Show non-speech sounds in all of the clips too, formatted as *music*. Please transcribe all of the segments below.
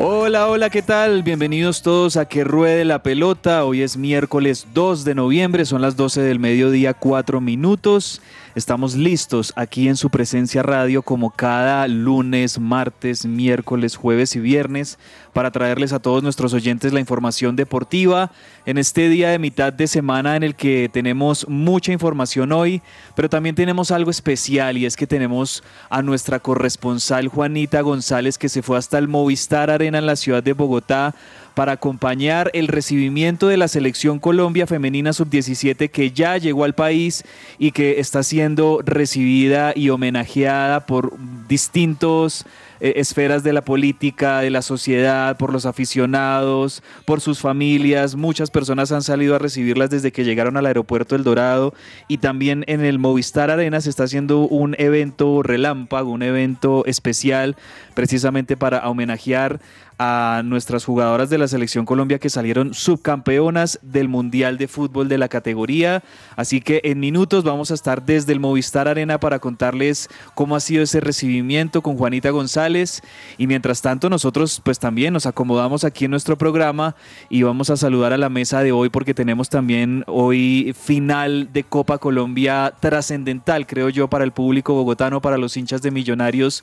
Hola, hola, ¿qué tal? Bienvenidos todos a Que Ruede la Pelota. Hoy es miércoles 2 de noviembre, son las 12 del mediodía, 4 minutos. Estamos listos aquí en su presencia radio como cada lunes, martes, miércoles, jueves y viernes para traerles a todos nuestros oyentes la información deportiva en este día de mitad de semana en el que tenemos mucha información hoy, pero también tenemos algo especial y es que tenemos a nuestra corresponsal Juanita González que se fue hasta el Movistar Arena en la ciudad de Bogotá para acompañar el recibimiento de la selección Colombia femenina sub-17 que ya llegó al país y que está siendo recibida y homenajeada por distintos eh, esferas de la política, de la sociedad, por los aficionados, por sus familias. Muchas personas han salido a recibirlas desde que llegaron al aeropuerto El Dorado y también en el Movistar Arena se está haciendo un evento relámpago, un evento especial precisamente para homenajear a nuestras jugadoras de la selección Colombia que salieron subcampeonas del Mundial de Fútbol de la categoría. Así que en minutos vamos a estar desde el Movistar Arena para contarles cómo ha sido ese recibimiento con Juanita González. Y mientras tanto nosotros pues también nos acomodamos aquí en nuestro programa y vamos a saludar a la mesa de hoy porque tenemos también hoy final de Copa Colombia trascendental, creo yo, para el público bogotano, para los hinchas de Millonarios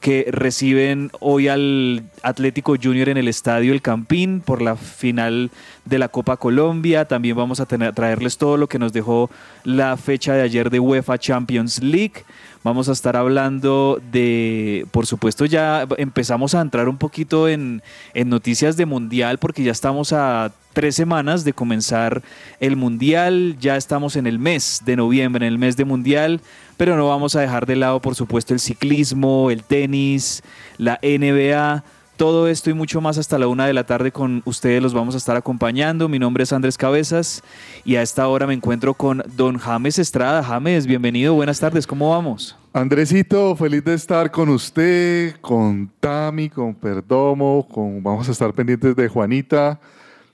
que reciben hoy al Atlético Junior en el Estadio El Campín por la final de la Copa Colombia. También vamos a tener, traerles todo lo que nos dejó la fecha de ayer de UEFA Champions League. Vamos a estar hablando de, por supuesto, ya empezamos a entrar un poquito en, en noticias de Mundial porque ya estamos a tres semanas de comenzar el Mundial. Ya estamos en el mes de noviembre, en el mes de Mundial, pero no vamos a dejar de lado, por supuesto, el ciclismo, el tenis, la NBA. Todo esto y mucho más hasta la una de la tarde con ustedes los vamos a estar acompañando. Mi nombre es Andrés Cabezas y a esta hora me encuentro con don James Estrada. James, bienvenido, buenas tardes, ¿cómo vamos? Andresito, feliz de estar con usted, con Tami, con Perdomo, con vamos a estar pendientes de Juanita.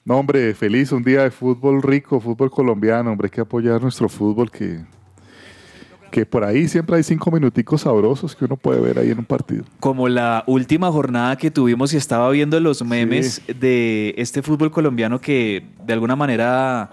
No, hombre, feliz, un día de fútbol rico, fútbol colombiano, hombre, hay que apoyar nuestro fútbol que, que por ahí siempre hay cinco minuticos sabrosos que uno puede ver ahí en un partido. Como la última jornada que tuvimos y estaba viendo los memes de este fútbol colombiano que de alguna manera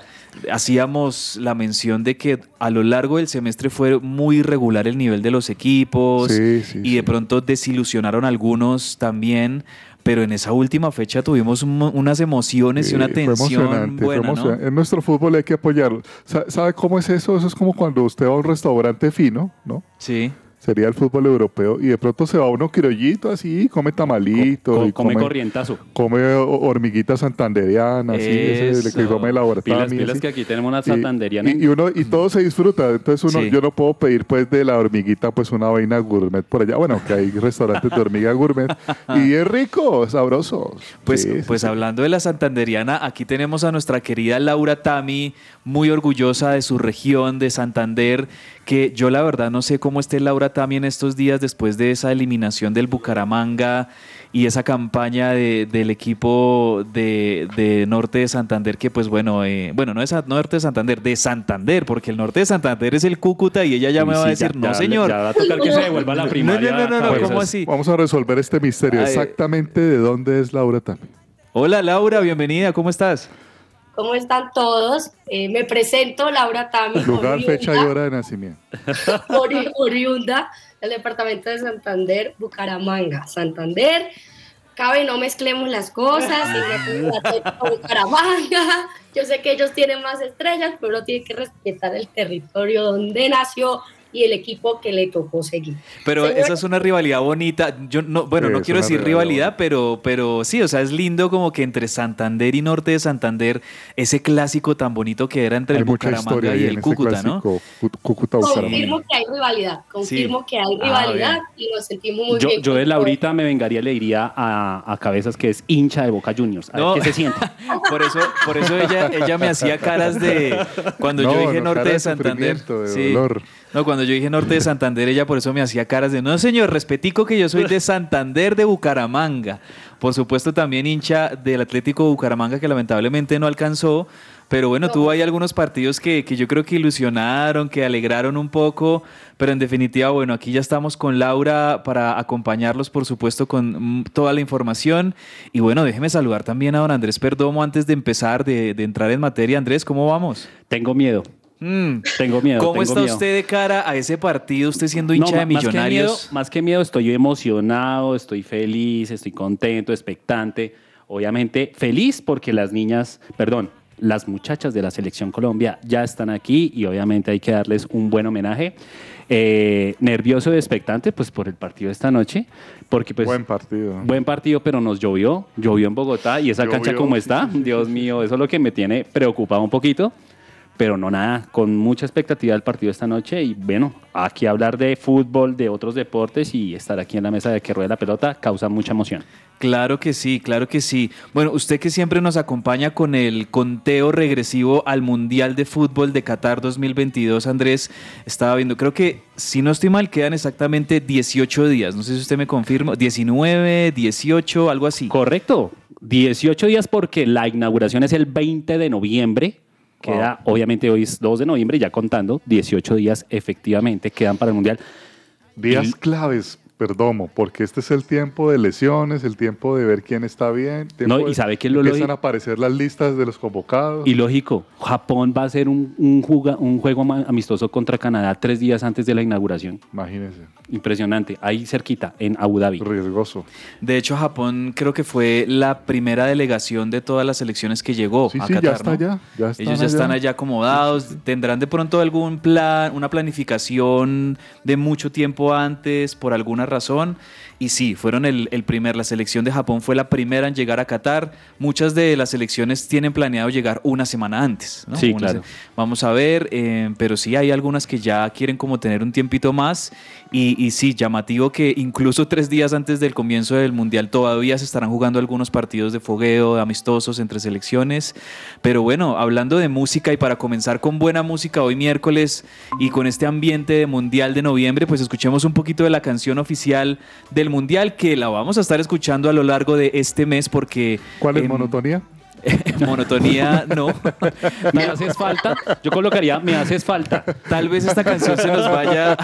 hacíamos la mención de que a lo largo del semestre fue muy irregular el nivel de los equipos Sí, sí, y de pronto desilusionaron algunos también. Pero en esa última fecha tuvimos un- unas emociones y una fue tensión fue buena. En nuestro fútbol hay que apoyarlo. Sa- ¿Sabe cómo es eso? Eso es como cuando usted va a un restaurante fino, ¿no? Sí. Sería el fútbol europeo y de pronto se va uno criollito así, come tamalito, Co- y come, come, corrientazo. come ho- hormiguita santanderiana, así, ese que come la Pilas, pilas que aquí tenemos una Y- santanderiana. Y, y uno, y todo se disfruta. Entonces uno, Sí. yo no puedo pedir pues de la hormiguita pues una vaina gourmet por allá. Bueno, que hay *laughs* restaurantes de hormiga gourmet. y es rico, sabroso. Pues, sí, pues sí. hablando de la Santanderiana, aquí tenemos a nuestra querida Laura Tami, muy orgullosa de su región, de Santander, que yo la verdad no sé cómo esté Laura Tami en estos días después de esa eliminación del Bucaramanga y esa campaña de- del equipo de, de Norte de Santander, que pues bueno, eh, bueno, no es Norte de Santander, de Santander, porque el Norte de Santander es el Cúcuta y ella ya me va a decir, ya- no ya- señor. Ya va a tocar que se devuelva a la *laughs* primaria. no, no, no, no, cabezas. ¿cómo así? Vamos a resolver este misterio. Ay, Exactamente de dónde es Laura también. Hola Laura, bienvenida, ¿cómo estás? ¿Cómo están todos? Eh, me presento, Laura Tami, Lugar, oriunda, fecha y hora de nacimiento. *laughs* ori- oriunda del departamento de Santander, Bucaramanga. Santander, cabe, no mezclemos las cosas, y Bucaramanga. Yo sé que ellos tienen más estrellas, pero uno tiene que respetar el territorio donde nació y el equipo que le tocó seguir. Pero esa es una rivalidad bonita. Yo no, bueno, no quiero decir rivalidad, pero, pero sí, o sea, es lindo como que entre Santander y Norte de Santander, ese clásico tan bonito que era entre el Bucaramanga y el Cúcuta, ¿no? Cúcuta confirmo que hay rivalidad, confirmo que hay ah, rivalidad y lo sentimos muy yo, bien. Yo de Laurita me vengaría, le diría a, a Cabezas que es hincha de Boca Juniors. A ver qué se siente. *laughs* por eso, por eso ella, ella me hacía caras de cuando yo dije Norte de Santander. sí. No, cuando yo dije norte de Santander, ella por eso me hacía caras de, no señor, respetico que yo soy de Santander de Bucaramanga. Por supuesto también hincha del Atlético Bucaramanga que lamentablemente no alcanzó, pero bueno, tuvo ahí algunos partidos que, que, yo creo que ilusionaron, que alegraron un poco, pero en definitiva, bueno, aquí ya estamos con Laura para acompañarlos, por supuesto, con toda la información. Y bueno, déjeme saludar también a don Andrés Perdomo antes de empezar, de, de entrar en materia. Andrés, ¿cómo vamos? Tengo miedo. Mm. Tengo miedo. ¿Cómo está usted de cara a ese partido, usted siendo hincha de millonarios? Más que, miedo, estoy emocionado, estoy feliz, estoy contento, expectante. Obviamente feliz porque las niñas, perdón, las muchachas de la Selección Colombia ya están aquí y obviamente hay que darles un buen homenaje. Eh, nervioso y expectante pues por el partido de esta noche porque pues buen partido buen partido pero nos llovió llovió en Bogotá y esa cancha como está Dios mío eso es lo que me tiene preocupado un poquito pero no nada, con mucha expectativa del partido esta noche y bueno, aquí hablar de fútbol, de otros deportes y estar aquí en la mesa de que rueda la pelota causa mucha emoción. Claro que sí, claro que sí. Bueno, usted que siempre nos acompaña con el conteo regresivo al Mundial de Fútbol de Qatar 2022, Andrés, estaba viendo, creo que si no estoy mal, quedan exactamente 18 días, no sé si usted me confirma, 19, 18, algo así. Correcto, 18 días porque la inauguración es el 20 de noviembre Queda, obviamente hoy es 2 de noviembre, ya contando, 18 días efectivamente quedan para el Mundial. Días claves Perdomo, porque este es el tiempo de lesiones, el tiempo de ver quién está bien. No, y sabe que lo empiezan a aparecer las listas de los convocados. Y lógico, Japón va a hacer un, un, un juego amistoso contra Canadá tres días antes de la inauguración. Imagínense. Impresionante, ahí cerquita, en Abu Dhabi. Riesgoso. De hecho, Japón creo que fue la primera delegación de todas las elecciones que llegó sí, a sí, Qatar. Ya está allá, Ellos ya están allá acomodados. Tendrán de pronto algún plan, una planificación de mucho tiempo antes, por alguna razón. Y sí, fueron el, primer, la selección de Japón fue la primera en llegar a Qatar. Muchas de las selecciones tienen planeado llegar una semana antes. Sí, claro. vamos a ver, eh, pero sí hay algunas que ya quieren como tener un tiempito más. Y, y, sí, llamativo que incluso tres días antes del comienzo del Mundial todavía se estarán jugando algunos partidos de fogueo, amistosos entre selecciones. Pero bueno, hablando de música y para comenzar con buena música hoy miércoles y con este ambiente de Mundial de noviembre, pues escuchemos un poquito de la canción oficial del Mundial que la vamos a estar escuchando a lo largo de este mes porque... ¿Cuál es monotonía? *laughs* monotonía no. *laughs* me haces falta. Yo colocaría me haces falta. Tal vez esta canción se nos vaya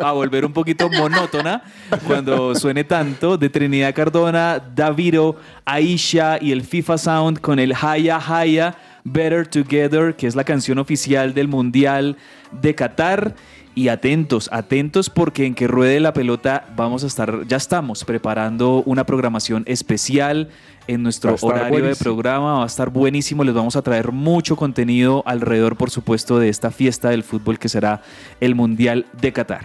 a, volver un poquito monótona cuando suene tanto de Trinidad Cardona, Daviro, Aisha y el FIFA Sound con el Haya Haya Better Together, que es la canción oficial del Mundial de Qatar. Y atentos, atentos porque en que ruede la pelota vamos a estar, ya estamos preparando una programación especial en nuestro horario de programa. Va a estar buenísimo. Les vamos a traer mucho contenido alrededor, por supuesto, de esta fiesta del fútbol que será el Mundial de Qatar.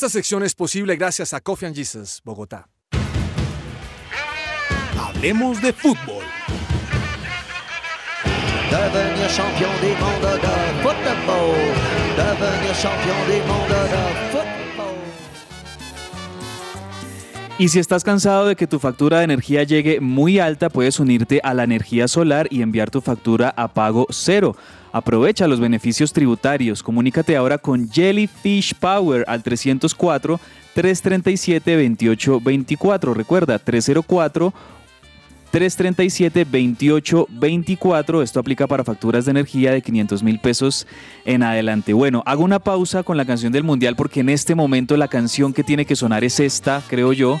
Esta sección es posible gracias a Coffee and Jesus, Bogotá. Hablemos de fútbol. devenir champion du monde de football, devenir champion du monde de football. Y si estás cansado de que tu factura de energía llegue muy alta, puedes unirte a la energía solar y enviar tu factura a pago cero. Aprovecha los beneficios tributarios. Comunícate ahora con Jellyfish Power al 304 337 2824. Recuerda 304 337-2824. Esto aplica para facturas de energía de 500 mil pesos en adelante. Bueno, hago una pausa con la canción del Mundial porque en este momento la canción que tiene que sonar es esta, creo yo.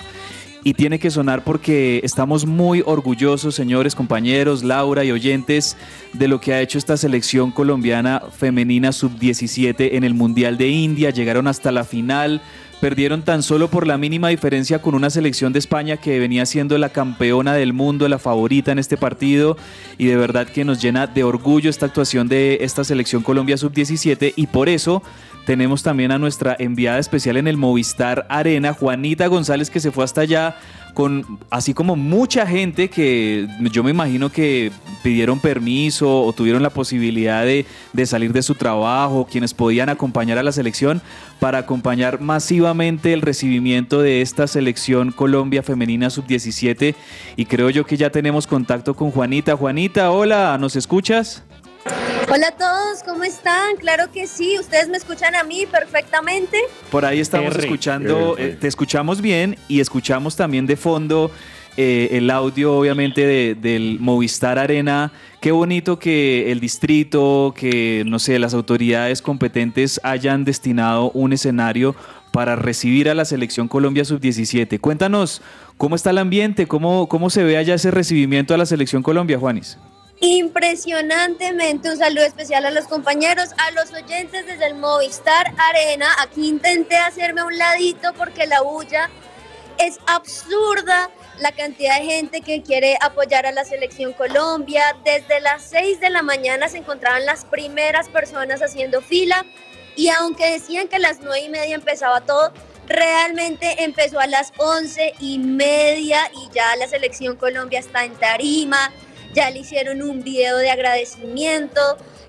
Y tiene que sonar porque estamos muy orgullosos, señores, compañeros, Laura y oyentes, de lo que ha hecho esta selección colombiana femenina sub-17 en el Mundial de India. Llegaron hasta la final, Perdieron tan solo por la mínima diferencia con una selección de España que venía siendo la campeona del mundo, la favorita en este partido. Y de verdad que nos llena de orgullo esta actuación de esta selección Colombia sub-17. Y por eso tenemos también a nuestra enviada especial en el Movistar Arena, Juanita González, que se fue hasta allá con así como mucha gente que yo me imagino que pidieron permiso o tuvieron la posibilidad de, salir de su trabajo, quienes podían acompañar a la selección para acompañar masivamente el recibimiento de esta selección Colombia Femenina Sub-17 y creo yo que ya tenemos contacto con Juanita. Juanita, hola, ¿nos escuchas? Hola a todos, ¿cómo están? Claro que sí, ustedes me escuchan a mí perfectamente. Por ahí estamos R. escuchando, R. eh, te escuchamos bien y escuchamos también de fondo eh, el audio obviamente de- del Movistar Arena. Qué bonito que el distrito, que no sé, las autoridades competentes hayan destinado un escenario para recibir a la selección Colombia Sub-17. Cuéntanos, ¿cómo está el ambiente? ¿Cómo, ¿Cómo se ve allá ese recibimiento a la selección Colombia, Juanis? Impresionantemente, un saludo especial a los compañeros, a los oyentes desde el Movistar Arena. Aquí intenté hacerme un ladito porque la bulla es absurda. La cantidad de gente que quiere apoyar a la selección Colombia. Desde las 6 de la mañana se encontraban las primeras personas haciendo fila. Y aunque decían que a las 9 y media empezaba todo, realmente empezó a las 11 y media y ya la selección Colombia está en tarima ya le hicieron un video de agradecimiento,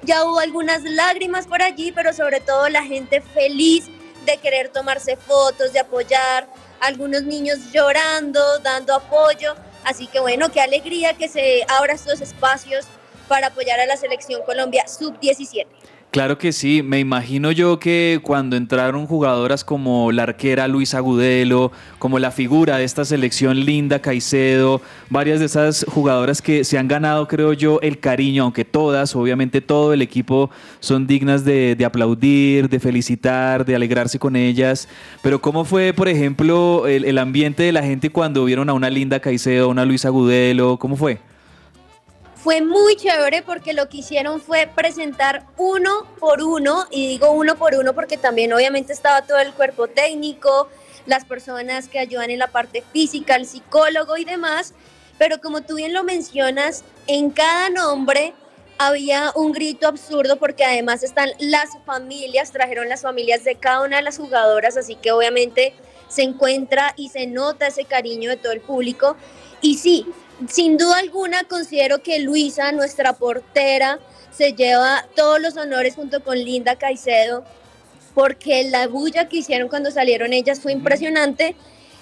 ya hubo algunas lágrimas por allí, pero sobre todo la gente feliz de querer tomarse fotos, de apoyar, algunos niños llorando, dando apoyo, así que bueno, qué alegría que se abran estos espacios para apoyar a la selección Colombia sub-17. Claro que sí, me imagino yo que cuando entraron jugadoras como la arquera Luisa Agudelo, como la figura de esta selección Linda Caicedo, varias de esas jugadoras que se han ganado, creo yo, el cariño, aunque todas, obviamente todo el equipo son dignas de, de aplaudir, de felicitar, de alegrarse con ellas, pero ¿cómo fue, por ejemplo, el, ambiente de la gente cuando vieron a una Linda Caicedo, a una Luisa Agudelo? ¿Cómo fue? Fue muy chévere porque lo que hicieron fue presentar uno por uno, y digo uno por uno porque también obviamente estaba todo el cuerpo técnico, las personas que ayudan en la parte física, el psicólogo y demás, pero como tú bien lo mencionas, en cada nombre había un grito absurdo porque además están las familias, trajeron las familias de cada una de las jugadoras, así que obviamente se encuentra y se nota ese cariño de todo el público. Y sí, sin duda alguna considero que Luisa, nuestra portera, se lleva todos los honores junto con Linda Caicedo, porque la bulla que hicieron cuando salieron ellas fue impresionante.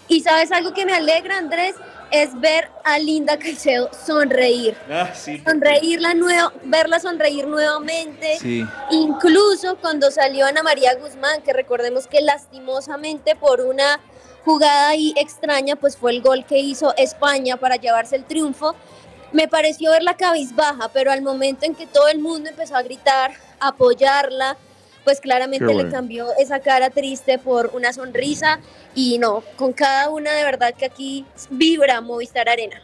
Y sabes algo que me alegra, Andrés, es ver a Linda Caicedo sonreír. Sonreírla nuevo, verla sonreír nuevamente. Sí. Incluso cuando salió Ana María Guzmán, que recordemos que lastimosamente por una jugada ahí extraña, pues fue el gol que hizo España para llevarse el triunfo. Me pareció verla cabizbaja, pero al momento en que todo el mundo empezó a gritar, a apoyarla, pues claramente Qué le bueno. cambió esa cara triste por una sonrisa y no, con cada una de verdad que aquí vibra Movistar Arena.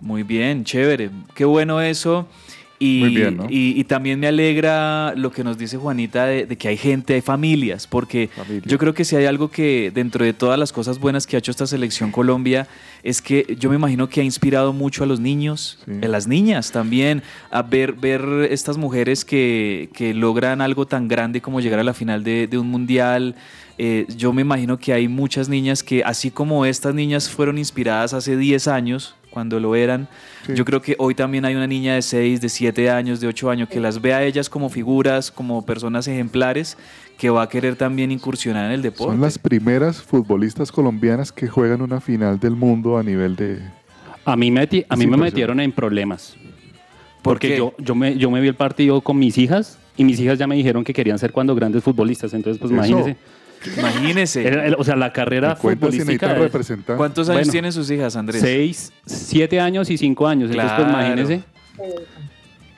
Muy bien, chévere. Qué bueno eso. Y, Muy bien, ¿no? y, y también me alegra lo que nos dice Juanita de, de que hay gente, hay familias, porque Familia. yo creo que si hay algo que dentro de todas las cosas buenas que ha hecho esta selección Colombia, es que yo me imagino que ha inspirado mucho a los niños, Sí. a las niñas también, a ver, ver estas mujeres que, que logran algo tan grande como llegar a la final de, de un mundial. Eh, yo me imagino que hay muchas niñas que, así como estas niñas fueron inspiradas hace 10 años, cuando lo eran. Sí. Yo creo que hoy también hay una niña de 6, de 7 años, de 8 años que las ve a ellas como figuras, como personas ejemplares, que va a querer también incursionar en el deporte. Son las primeras futbolistas colombianas que juegan una final del mundo a nivel de... A mí me, ti- a mí me metieron en problemas. ¿Por Porque qué? yo, yo, me, yo me vi el partido con mis hijas y mis hijas ya me dijeron que querían ser cuando grandes futbolistas. Entonces, pues Eso. imagínense. *laughs* Imagínese. Era- o sea, la carrera cuenta si futbolística necesita es representar. ¿Cuántos años Bueno. tienen sus hijas, Andrés? seis, siete años y cinco años. Entonces, pues Claro. imagínense.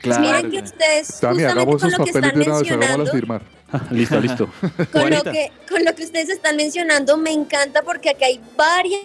Claro. Miren que ustedes, Tami, justamente hagamos con esos lo que papeles están de una vez, firmar. *laughs* listo, listo. *laughs* con lo, Juanita. que, con lo que ustedes están mencionando me encanta porque aquí hay varias,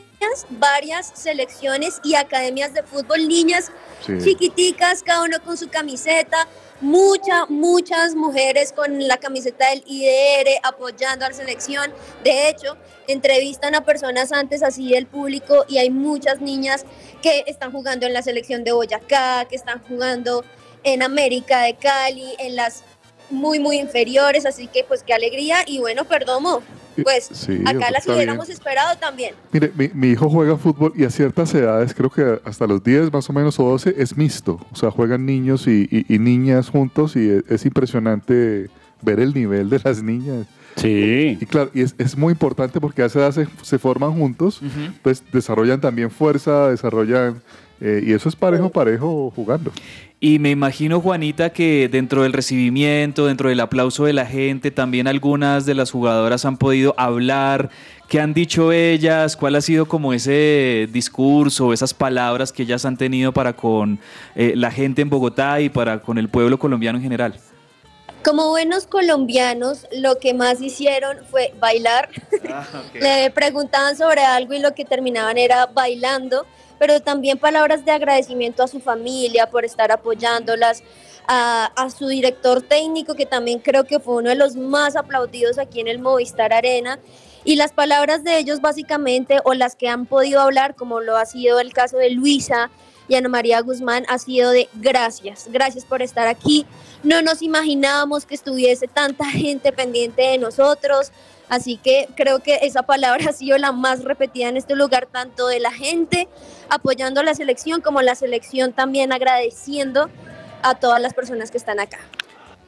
varias selecciones y academias de fútbol, niñas Sí. chiquiticas, cada uno con su camiseta, muchas, muchas mujeres con la camiseta del IDR apoyando a la selección. De hecho, entrevistan a personas antes así del público y hay muchas niñas que están jugando en la selección de Boyacá, que están jugando en América de Cali, en las muy, muy inferiores, así que pues qué alegría. Y bueno, Perdomo, pues *laughs* Sí, acá las hubiéramos bien. esperado también. Mire, mi, mi hijo juega fútbol y a ciertas edades, creo que hasta los 10 más o menos o 12, es mixto. O sea, juegan niños y, y- y niñas juntos y es, es impresionante ver el nivel de las niñas. Sí. Y claro, y es, es muy importante porque a esa edad se, se forman juntos, Ujú. pues desarrollan también fuerza, desarrollan... eh, y eso es parejo, parejo jugando. Y me imagino, Juanita, que dentro del recibimiento, dentro del aplauso de la gente, también algunas de las jugadoras han podido hablar. ¿Qué han dicho ellas? ¿Cuál ha sido como ese discurso, esas palabras que ellas han tenido para con eh, la gente en Bogotá y para con el pueblo colombiano en general? Como buenos colombianos, lo que más hicieron fue bailar. *laughs* Le preguntaban sobre algo y lo que terminaban era bailando, pero también palabras de agradecimiento a su familia por estar apoyándolas, a, a su director técnico, que también creo que fue uno de los más aplaudidos aquí en el Movistar Arena. Y las palabras de ellos básicamente, o las que han podido hablar, como lo ha sido el caso de Luisa y Ana María Guzmán, ha sido de gracias, gracias por estar aquí. No nos imaginábamos que estuviese tanta *laughs* gente pendiente de nosotros, así que creo que esa palabra ha sido la más repetida en este lugar, tanto de la gente apoyando a la selección como la selección también agradeciendo a todas las personas que están acá.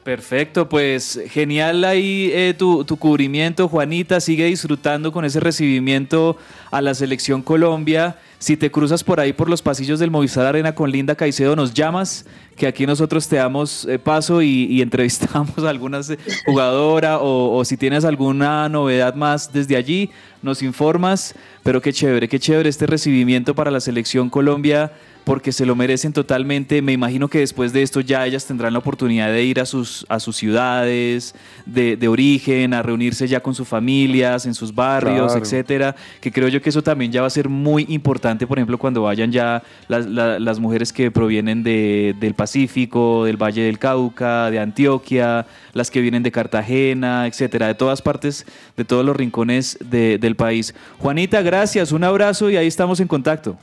Perfecto, pues genial ahí eh, tu, tu cubrimiento, Juanita. Sigue disfrutando con ese recibimiento a la selección Colombia. Si te cruzas por ahí por los pasillos del Movistar Arena con Linda Caicedo, nos llamas, que aquí nosotros te damos eh, paso y, *laughs* entrevistamos a algunas eh, jugadoras o, o si tienes alguna novedad más desde allí, nos informas. Pero qué chévere, qué chévere este recibimiento para la selección Colombia porque se lo merecen totalmente. Me imagino que después de esto ya ellas tendrán la oportunidad de ir a sus, a sus ciudades de, de origen, a reunirse ya con sus familias, en sus barrios, Claro. etcétera. Que creo yo que eso también ya va a ser muy importante, por ejemplo, cuando vayan ya las, la- las mujeres que provienen de- del Pacífico, del Valle del Cauca, de Antioquia, las que vienen de Cartagena, etcétera, de todas partes, de todos los rincones de- del país. Juanita, gracias, un abrazo y ahí estamos en contacto.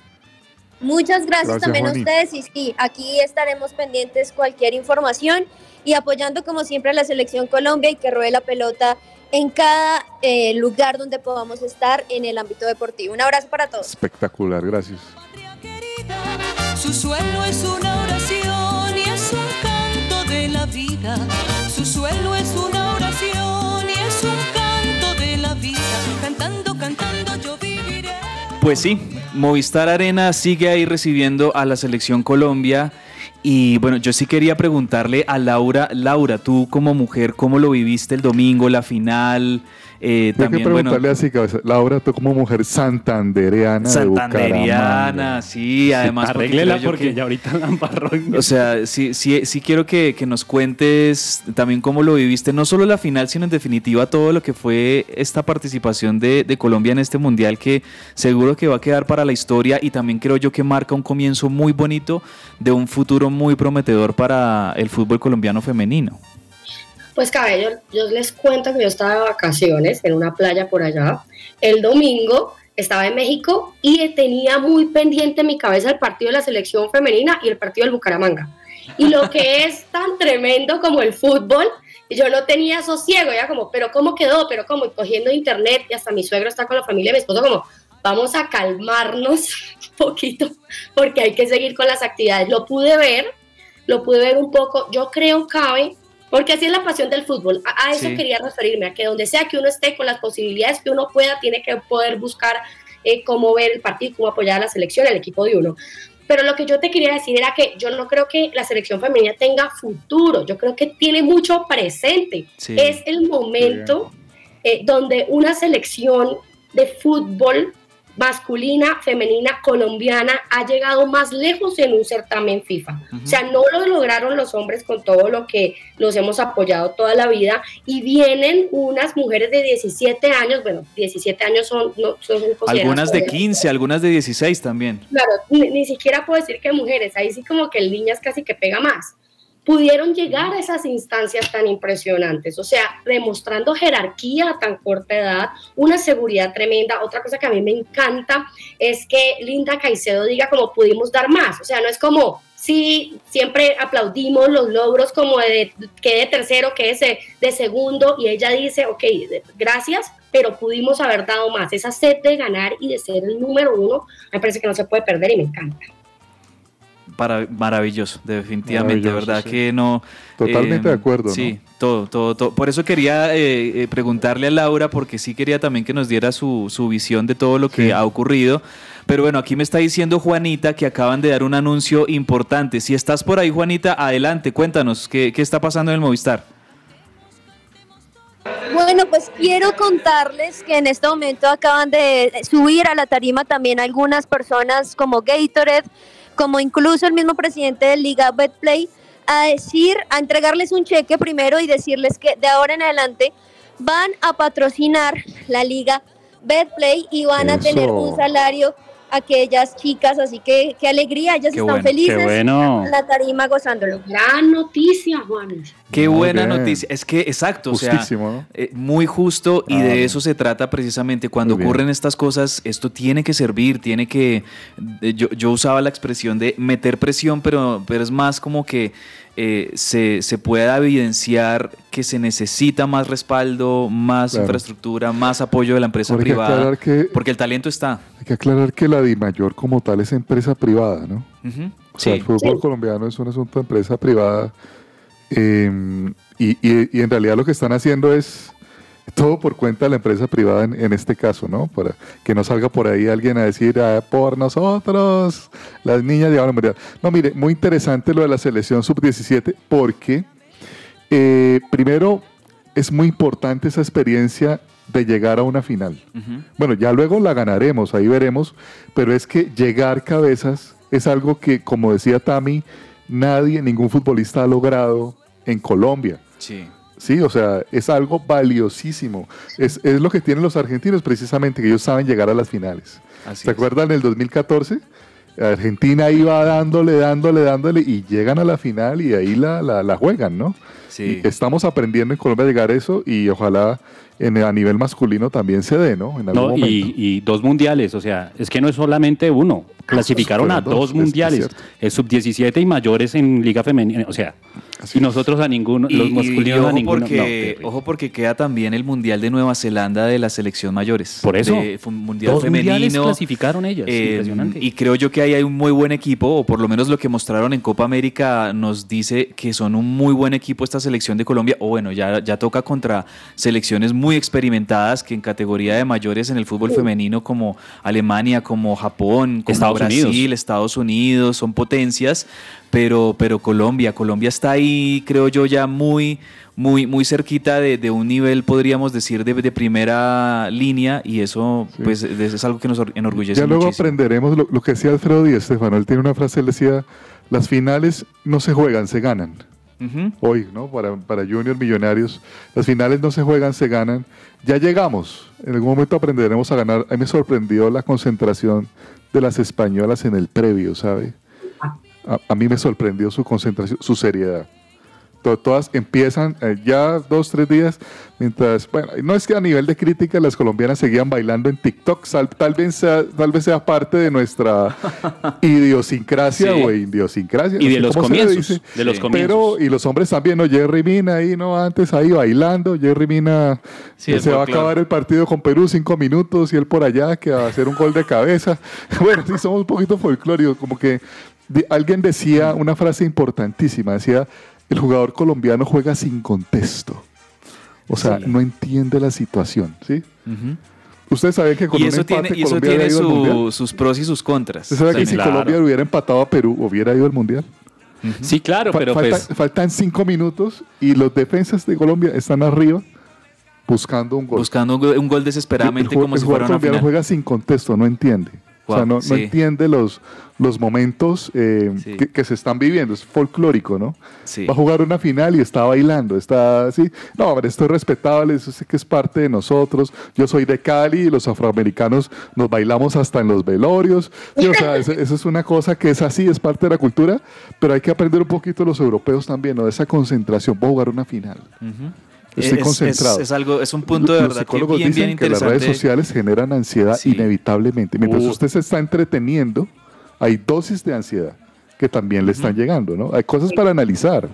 Muchas gracias, Gracias, también Juani. a ustedes y sí, aquí estaremos pendientes cualquier información y apoyando como siempre a la selección Colombia y que ruede la pelota en cada eh, lugar donde podamos estar en el ámbito deportivo. Un abrazo para todos. Espectacular, gracias. Patria querida, su suelo es una oración y es un canto de la vida. Pues sí, Movistar Arena sigue ahí recibiendo a la selección Colombia. Y bueno, yo sí quería preguntarle a Laura, Laura, tú como mujer, ¿cómo lo viviste el domingo, la final? Eh, Hay que también, bueno, preguntarle así, cabeza. Laura, tú como mujer santandereana de Bucaramanga. sí, además. porque Arréglela porque que- ya ahorita la embarró. O sea, sí, sí, sí quiero que, que nos cuentes también cómo lo viviste, no solo la final, sino en definitiva todo lo que fue esta participación de, de Colombia en este mundial que seguro que va a quedar para la historia y también creo yo que marca un comienzo muy bonito de un futuro muy prometedor para el fútbol colombiano femenino. Pues cabello, yo les cuento que yo estaba de vacaciones en una playa por allá. El domingo estaba en México y tenía muy pendiente en mi cabeza el partido de la selección femenina y el partido del Bucaramanga. Y lo que *laughs* es tan tremendo como el fútbol, yo no tenía sosiego, ya como, pero ¿cómo quedó? Pero ¿cómo? Y cogiendo internet y hasta mi suegro está con la familia, mi esposo como, vamos a calmarnos un *laughs* poquito porque hay que seguir con las actividades. Lo pude ver, lo pude ver un poco. Yo creo, cabe, porque así es la pasión del fútbol. A, a eso Sí. quería referirme, a que donde sea que uno esté, con las posibilidades que uno pueda, tiene que poder buscar eh, cómo ver el partido, cómo apoyar a la selección, el equipo de uno. Pero lo que yo te quería decir era que yo no creo que la selección femenina tenga futuro, yo creo que tiene mucho presente. Sí. Es el momento eh, donde una selección de fútbol masculina, femenina, colombiana ha llegado más lejos en un certamen FIFA. O sea, no lo lograron los hombres con todo lo que los hemos apoyado toda la vida y vienen unas mujeres de 17 años, bueno, 17 años son, no, son Algunas de jóvenes. 15, algunas de 16 también. Claro, ni, ni siquiera puedo decir que mujeres, ahí sí como que el niñas casi que pega más. Pudieron llegar a esas instancias tan impresionantes, o sea, demostrando jerarquía a tan corta edad, una seguridad tremenda. Otra cosa que a mí me encanta es que Linda Caicedo diga como pudimos dar más, o sea, no es como, sí, siempre aplaudimos los logros como de que de tercero, que de, de segundo, y ella dice, ok, gracias, pero pudimos haber dado más. Esa sed de ganar y de ser el número uno, me parece que no se puede perder y me encanta. Para, maravilloso, definitivamente, Maravilloso, ¿verdad? sí. Que no... Totalmente de acuerdo, ¿no? Sí, todo, todo, todo. Por eso quería eh, eh, preguntarle a Laura, porque sí quería también que nos diera su, su visión de todo lo que Sí. ha ocurrido. Pero bueno, aquí me está diciendo Juanita que acaban de dar un anuncio importante. Si estás por ahí, Juanita, adelante, cuéntanos, ¿qué, qué está pasando en el Movistar? Bueno, pues quiero contarles que en este momento acaban de subir a la tarima también algunas personas como Gatorade, como incluso el mismo presidente de Liga Betplay, a decir, a entregarles un cheque primero y decirles que de ahora en adelante van a patrocinar la Liga Betplay y van a tener un salario aquellas chicas, así que qué alegría, ellas Qué están bueno, felices Qué bueno. en la tarima gozándolo. Gran noticia, Juanes. Qué Muy buena bien. noticia. Es que, exacto, o sea, eh, muy justo y Ah, de eso se trata precisamente. Cuando bien. ocurren estas cosas, esto tiene que servir, tiene que... eh, Yo, yo usaba la expresión de meter presión, pero, pero es más como que eh, se, se pueda evidenciar que se necesita más respaldo, más Claro. infraestructura, más apoyo de la empresa Ahora hay que privada, aclarar que- porque el talento está. Hay que aclarar que la DIMAYOR como tal es empresa privada, ¿no? O sea, Sí. el fútbol Sí. colombiano es un asunto de empresa privada. eh, y, y- y en realidad lo que están haciendo es todo por cuenta de la empresa privada en, en este caso, ¿no? Para que no salga por ahí alguien a decir, "Ah, por nosotros, las niñas llevan al mundial. No, mire, muy interesante lo de la selección sub-17 porque, eh, primero, es muy importante esa experiencia de llegar a una final. Bueno, ya luego la ganaremos, ahí veremos, pero es que llegar cabezas es algo que, como decía Tami, nadie, ningún futbolista ha logrado en Colombia. Sí. Sí, o sea, es algo valiosísimo. Es, es lo que tienen los argentinos precisamente, que ellos saben llegar a las finales. Así ¿Se es. acuerdan del 2014? Argentina iba dándole, dándole, dándole y llegan a la final y ahí la, la, la juegan, ¿no? Sí. Y estamos aprendiendo en Colombia a llegar a eso y ojalá en, a nivel masculino también se dé, ¿no? En algún No, momento. y, y dos mundiales, o sea, es que no es solamente uno. Clasificaron a dos, dos es- mundiales, es cierto. es sub-17 y mayores en Liga Femenina, o sea, Así y nosotros a ninguno, Y, los masculinos y a ninguno. porque, no, ojo porque queda también el Mundial de Nueva Zelanda de la selección mayores. Por eso, De- mundial dos mundiales femenino. clasificaron ellas, eh, impresionante. y creo yo que ahí hay un muy buen equipo, o por lo menos lo que mostraron en Copa América nos dice que son un muy buen equipo esta selección de Colombia. O bueno, ya, ya toca contra selecciones muy experimentadas que en categoría de mayores en el fútbol femenino como Alemania, como Japón, como Estados Brasil, Unidos. Estados Unidos, son potencias, pero, pero Colombia, Colombia está ahí, creo yo, ya muy, muy, muy cerquita de, de un nivel, podríamos decir, de, de primera línea, y eso, Sí. pues, es es algo que nos or- enorgullece Ya luego muchísimo. aprenderemos lo, lo que decía Alfredo Díaz, Estefano. Él tiene una frase, él decía, las finales no se juegan, se ganan. Hoy, ¿no? Para, para Junior Millonarios, las finales no se juegan, se ganan. Ya llegamos. En algún momento aprenderemos a ganar. A mí me sorprendió la concentración de las españolas en el previo, ¿sabe? A, a mí me sorprendió su concentración, su seriedad. To- todas empiezan eh, ya dos, tres días, mientras, bueno, no es que a nivel de crítica las colombianas seguían bailando en TikTok, tal, vez sea, tal vez sea parte de nuestra *laughs* idiosincrasia Sí. o idiosincrasia. Y no de los comienzos, de los comienzos. Pero, y los hombres también, ¿no? Jerry Mina ahí, ¿no? Antes ahí bailando, Jerry Mina Sí, el se va a acabar el partido con Perú cinco minutos y él por allá que va a hacer un gol de cabeza. *laughs* bueno, sí, somos un poquito folclóricos, como que alguien decía una frase importantísima, decía, el jugador colombiano juega sin contexto. O sea, Sí. no entiende la situación, ¿sí? Ujú. Ustedes saben que con Y un eso empate tiene, y eso Colombia tiene ido al su- sus pros y sus contras. ¿Usted sabe Sí, que si claro. Colombia hubiera empatado a Perú, hubiera ido al Mundial? Sí, claro, Fa- pero falta- pues Faltan cinco minutos y los defensas de Colombia están arriba buscando un gol. Buscando un, go- un gol desesperadamente El ju- como el si jugador fuera una colombiano final. juega sin contexto, no entiende. O sea, Wow, no, no sí. entiende los, los momentos eh, Sí. que, que se están viviendo. Es folclórico, ¿no? Sí. Va a jugar una final y está bailando, está así. No, hombre, esto es respetable, eso sé que es parte de nosotros. Yo soy de Cali y los afroamericanos nos bailamos hasta en los velorios. Sí, o sea, eso, eso es una cosa que es así, es parte de la cultura, pero hay que aprender un poquito los europeos también, ¿no? De esa concentración para jugar una final. Ujú. Estoy es, concentrado. Es, es algo, es un punto de Los verdad que psicólogos bien, dicen bien que las redes sociales generan ansiedad Sí. inevitablemente. Mientras Uh. usted se está entreteniendo, hay dosis de ansiedad que también le están llegando, ¿no? Hay cosas para analizar.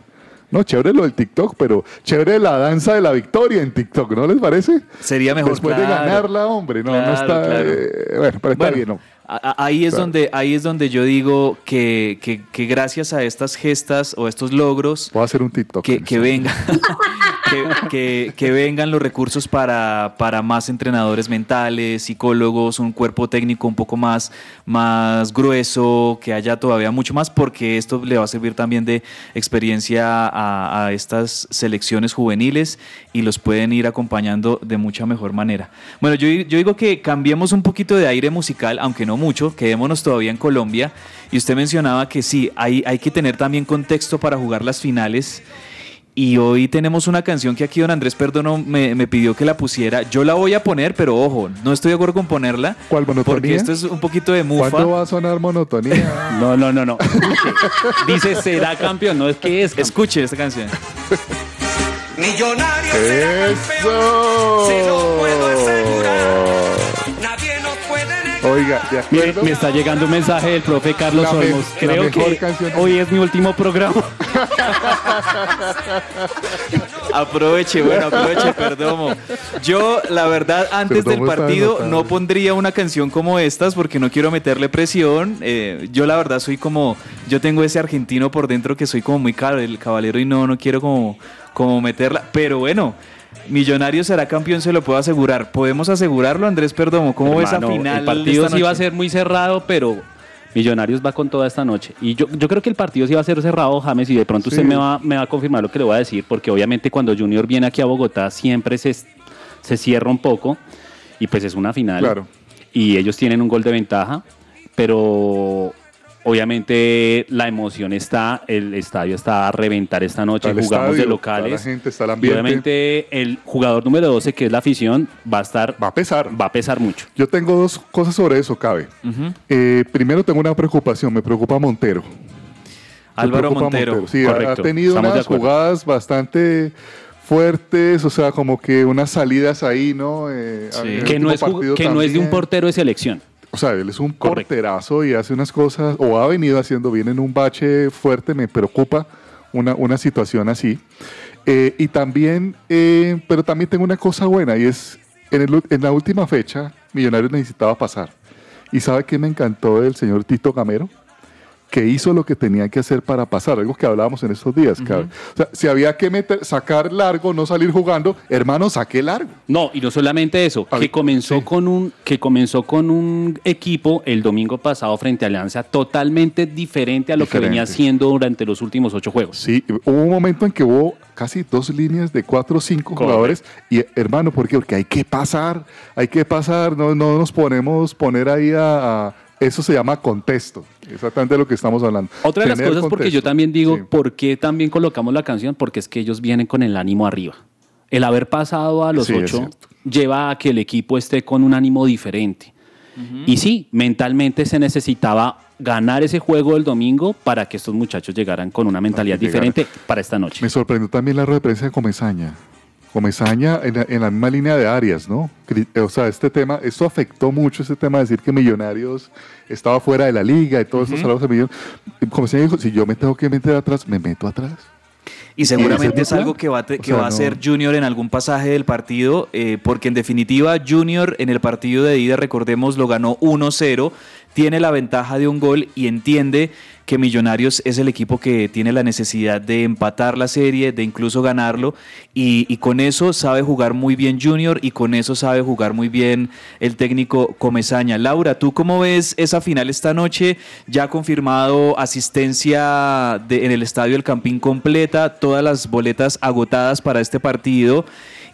No, chévere lo del TikTok, pero chévere la danza de la victoria en TikTok, ¿no les parece? Sería mejor Después claro. de ganarla, hombre, no, no está... claro. eh, bueno, pero está Bueno, bien, ¿no? Ahí es, Claro. donde, ahí es donde yo digo que, que- que gracias a estas gestas o estos logros Voy a hacer un TikTok. que, en *laughs* que vengan los recursos para, para más entrenadores mentales, psicólogos, un cuerpo técnico un poco más, más grueso, que haya todavía mucho más, porque esto le va a servir también de experiencia a, a estas selecciones juveniles y los pueden ir acompañando de mucha mejor manera. Bueno, yo, yo digo que cambiemos un poquito de aire musical, aunque no mucho, quedémonos todavía en Colombia. Y usted mencionaba que sí, hay, hay que tener también contexto para jugar las finales. Y hoy tenemos una canción que aquí don Andrés Perdono me, me pidió que la pusiera. Yo la voy a poner, pero ojo, no estoy de acuerdo con ponerla. ¿Cuál monotonía? Porque esto es un poquito de ¿Cuándo mufa. va a sonar monotonía? *laughs* no, no, no, no. Dice será campeón, no es que es. campeón. Escuche esta canción. Millonario será campeón, ¡Eso! se lo puedo asegurar. Oiga, de Me, acuerdo. me está llegando un mensaje del profe Carlos La me- Olmos. Creo que canción hoy es mi último programa. *laughs* Aproveche, bueno, aproveche, *laughs* Perdomo. Yo, la verdad, antes del Perdomo partido no pondría una canción como estas porque no quiero meterle presión. Eh, yo, la verdad, soy como. Yo tengo ese argentino por dentro que soy como muy caro, el caballero, y no, no quiero como, como meterla. Pero bueno. Millonario será campeón, se lo puedo asegurar. ¿Podemos asegurarlo, Andrés Perdomo? ¿Cómo ves Hermano, esa final? El de partido sí va a ser muy cerrado, pero Millonarios va con toda esta noche. Y yo, yo creo que el partido sí va a ser cerrado, James, y de pronto Sí. usted me va, me va a confirmar lo que le voy a decir, porque obviamente cuando Junior viene aquí a Bogotá siempre se, se cierra un poco, y pues es una final. Claro. Y ellos tienen un gol de ventaja, pero obviamente la emoción está, el estadio está a reventar esta noche, jugamos de locales. está la gente, está el ambiente. obviamente el jugador número 12, que es la afición, va a estar, Va a pesar. va a pesar mucho. Yo tengo dos cosas sobre eso, cabe. Eh, primero tengo una preocupación, me preocupa Montero. Me Álvaro preocupa Montero. Sí, ha- tenido estamos unas jugadas bastante fuertes, o sea, como que unas salidas ahí, ¿no? Eh, Sí. Que no, es, que no es de un portero de selección. O sea, él es un Correcto. porterazo y hace unas cosas, o ha venido haciendo bien en un bache fuerte, me preocupa una, una situación así. Eh, y también, eh, pero también tengo una cosa buena y es, en, el en la última fecha, Millonarios necesitaba pasar. ¿Y sabe qué me encantó del señor Tito Gamero? Que hizo lo que tenía que hacer para pasar, algo que hablábamos en estos días. O sea, si había que meter, sacar largo, no salir jugando, hermano, saqué largo. No, y no solamente eso, que comenzó sí. con un que comenzó con un equipo el domingo pasado frente a Alianza totalmente diferente a lo que venía haciendo durante los últimos ocho juegos. Sí, hubo un momento en que hubo casi dos líneas de cuatro o cinco jugadores. Y hermano, ¿por qué? Porque hay que pasar, hay que pasar, no, no nos ponemos poner ahí a, a- Eso se llama contexto, exactamente de lo que estamos hablando. Otra de las cosas, porque yo contexto. también digo, Sí. ¿por qué también colocamos la canción? Porque es que ellos vienen con el ánimo arriba. El haber pasado a los Sí, ocho lleva a que el equipo esté con un ánimo diferente. Y sí, mentalmente se necesitaba ganar ese juego del domingo para que estos muchachos llegaran con una mentalidad diferente para esta noche. Me sorprendió también la rueda de prensa de Comesaña. Comesaña en la, en la misma línea de Arias, ¿no? Cri- O sea, este tema, esto afectó mucho ese tema de decir que Millonarios estaba fuera de la liga y todos estos salarios de millón. Comesaña dijo, si yo me tengo que meter atrás, me meto atrás. Y seguramente es algo que va, a O que sea, va a no- hacer Junior en algún pasaje del partido, eh, porque en definitiva Junior en el partido de ida, recordemos, lo ganó 1-0, tiene la ventaja de un gol y entiende que Millonarios es el equipo que tiene la necesidad de empatar la serie, de incluso ganarlo, y, con eso sabe jugar muy bien Junior y con eso sabe jugar muy bien el técnico Comesaña. Laura, ¿tú cómo ves esa final esta noche? Ya confirmado asistencia de- en el estadio El Campín completa, todas las boletas agotadas para este partido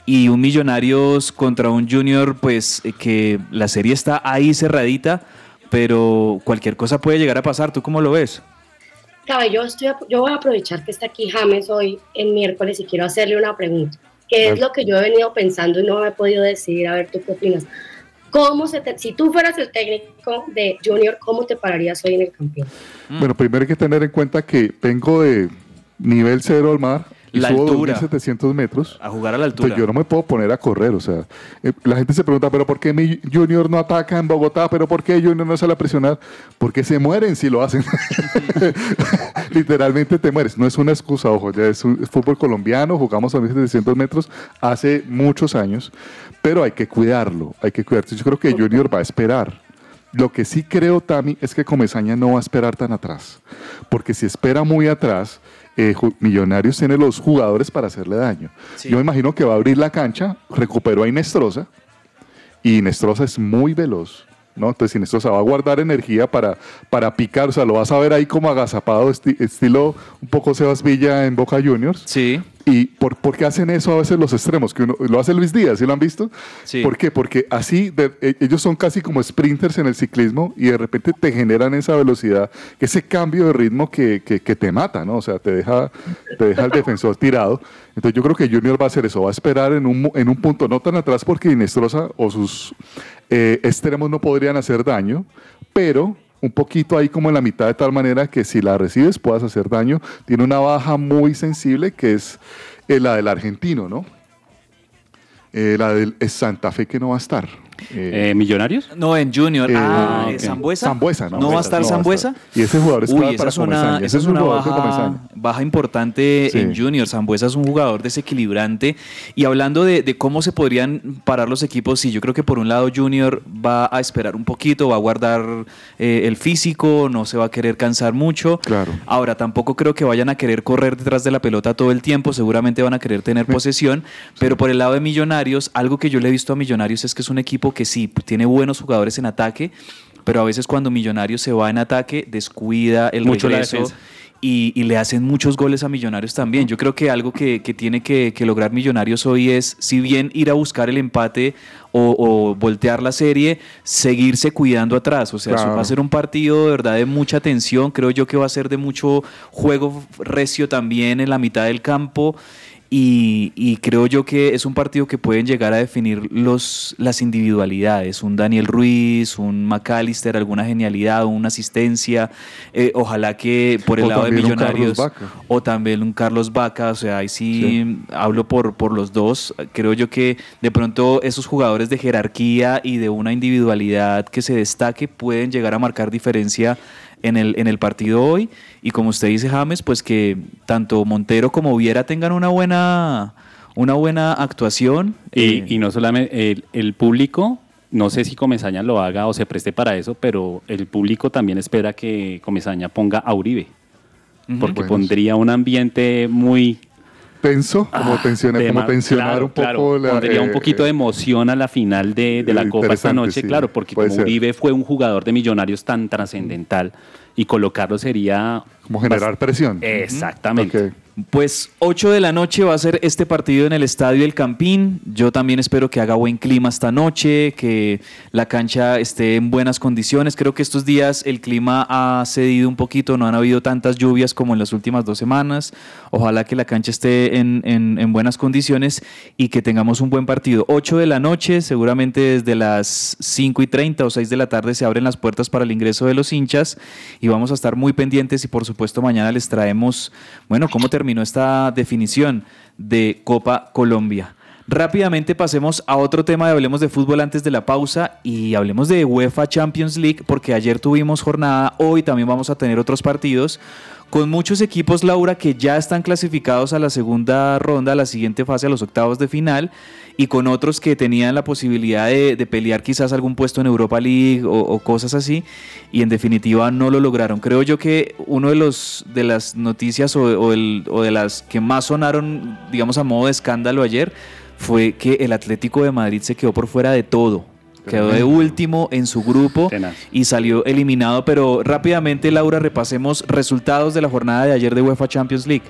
y un Millonarios contra un Junior, pues eh, que la serie está ahí cerradita, pero cualquier cosa puede llegar a pasar. ¿Tú cómo lo ves? Cabe, yo, estoy, yo voy a aprovechar que está aquí James hoy en miércoles y quiero hacerle una pregunta, que es lo que yo he venido pensando y no me he podido decidir. A ver, ¿tú qué opinas? ¿Cómo se te- si tú fueras el técnico de Junior, ¿cómo te pararías hoy en el campeón? Bueno, primero hay que tener en cuenta que vengo de nivel cero al mar y La subo altura. 2.700 metros. A jugar a la altura. Pues yo no me puedo poner a correr, o sea, eh, la gente se pregunta, pero ¿por qué mi Junior no ataca en Bogotá? ¿Pero por qué Junior no sale a presionar? Porque se mueren si lo hacen. *laughs* Literalmente te mueres. No es una excusa, ojo, ya es, un, es fútbol colombiano, jugamos a 1700 metros hace muchos años, pero hay que cuidarlo, hay que cuidarlo. Yo creo que Junior va a esperar. Lo que sí creo, Tami, es que Comesaña no va a esperar tan atrás, porque si espera muy atrás, eh, Millonarios tiene los jugadores para hacerle daño. Sí. Yo me imagino que va a abrir la cancha, recuperó a Inestrosa, y Inestrosa es muy veloz. ¿no? Entonces Inestrosa va a guardar energía para, para picar, o sea, lo vas a ver ahí como agazapado, esti- estilo un poco Sebas Villa en Boca Juniors. Sí, ¿Y por, por qué hacen eso a veces los extremos? Que uno, lo hace Luis Díaz, ¿sí lo han visto? Sí. ¿Por qué? Porque así de- e- ellos son casi como sprinters en el ciclismo y de repente te generan esa velocidad, ese cambio de ritmo que, que- que te mata, ¿no? O sea, te deja, te deja el defensor tirado. Entonces yo creo que Junior va a hacer eso, va a esperar en un, en un punto no tan atrás porque Inestrosa o sus eh, extremos no podrían hacer daño, pero un poquito ahí como en la mitad de tal manera que si la recibes puedas hacer daño. Tiene una baja muy sensible que es eh, la del argentino, ¿no? Eh, la del Santa Fe que no va a estar. Eh, Eh, ¿Millonarios? no en Junior. Eh, ah, ok. ¿Zambuesa? Zambuesa, ¿No va a estar Zambuesa? Y ese jugador es Uy, clave esa para es una, esa Ese es un una baja, baja importante Sí. en Junior. Zambuesa es un jugador desequilibrante. Y hablando de, de cómo se podrían parar los equipos, sí, yo creo que por un lado Junior va a esperar un poquito, va a guardar eh, el físico, no se va a querer cansar mucho. Claro. Ahora, tampoco creo que vayan a querer correr detrás de la pelota todo el tiempo, seguramente van a querer tener *laughs* posesión, pero por el lado de Millonarios, algo que yo le he visto a Millonarios es que es un equipo que sí, tiene buenos jugadores en ataque, pero a veces cuando Millonarios se va en ataque, descuida el Mucho regreso. Y, y le hacen muchos goles a Millonarios también. Yo creo que algo que, que tiene que, que lograr Millonarios hoy es, si bien ir a buscar el empate o, o voltear la serie, seguirse cuidando atrás. O sea, eso va a ser un partido de verdad de mucha tensión. Creo yo que va a ser de mucho juego recio también en la mitad del campo. Y, y creo yo que es un partido que pueden llegar a definir los, las individualidades. Un Daniel Ruiz, un McAllister, alguna genialidad, una asistencia. Eh, ojalá que por el O lado de Millonarios Vaca. o también un Carlos Vaca, o sea, ahí sí, hablo por, por los dos. Creo yo que de pronto esos jugadores de jerarquía y de una individualidad que se destaque pueden llegar a marcar diferencia en el, en el partido hoy. Y como usted dice, James, pues que tanto Montero como Viera tengan una buena, una buena actuación. Y, Eh, y no solamente el, el público, no sé si Comesaña lo haga o se preste para eso, pero el público también espera que Comesaña ponga a Uribe, porque Bueno, pondría un ambiente muy... Tenso, como, tensiona- como tema- tensionar claro, un poco claro, la, pondría un eh, poquito de emoción a la final de, de la eh, Copa esta noche, sí, claro, porque como ser. Uribe fue un jugador de Millonarios tan trascendental y colocarlo sería... Como generar presión. Exactamente. Ok. Pues 8 de la noche va a ser este partido en el Estadio El Campín. Yo también espero que haga buen clima esta noche, que la cancha esté en buenas condiciones. Creo que estos días el clima ha cedido un poquito, no han habido tantas lluvias como en las últimas dos semanas. Ojalá que la cancha esté en, en- en buenas condiciones y que tengamos un buen partido. 8 de la noche, seguramente desde las 5 y 30 o 6 de la tarde se abren las puertas para el ingreso de los hinchas y vamos a estar muy pendientes y por supuesto mañana les traemos, bueno, cómo terminó esta definición de Copa Colombia. Rápidamente pasemos a otro tema de Hablemos de Fútbol antes de la pausa y hablemos de UEFA Champions League porque ayer tuvimos jornada, hoy también vamos a tener otros partidos con muchos equipos, Laura, que ya están clasificados a la segunda ronda, a la siguiente fase, a los octavos de final, y con otros que tenían la posibilidad de, pelear quizás algún puesto en Europa League o, o cosas así, y en definitiva no lo lograron. Creo yo que uno de los de las noticias o, o el- o de las que más sonaron, digamos, a modo de escándalo ayer, fue que el Atlético de Madrid se quedó por fuera de todo. Quedó de último en su grupo Tenaz. y salió eliminado. Pero rápidamente, Laura, repasemos resultados de la jornada de ayer de UEFA Champions League.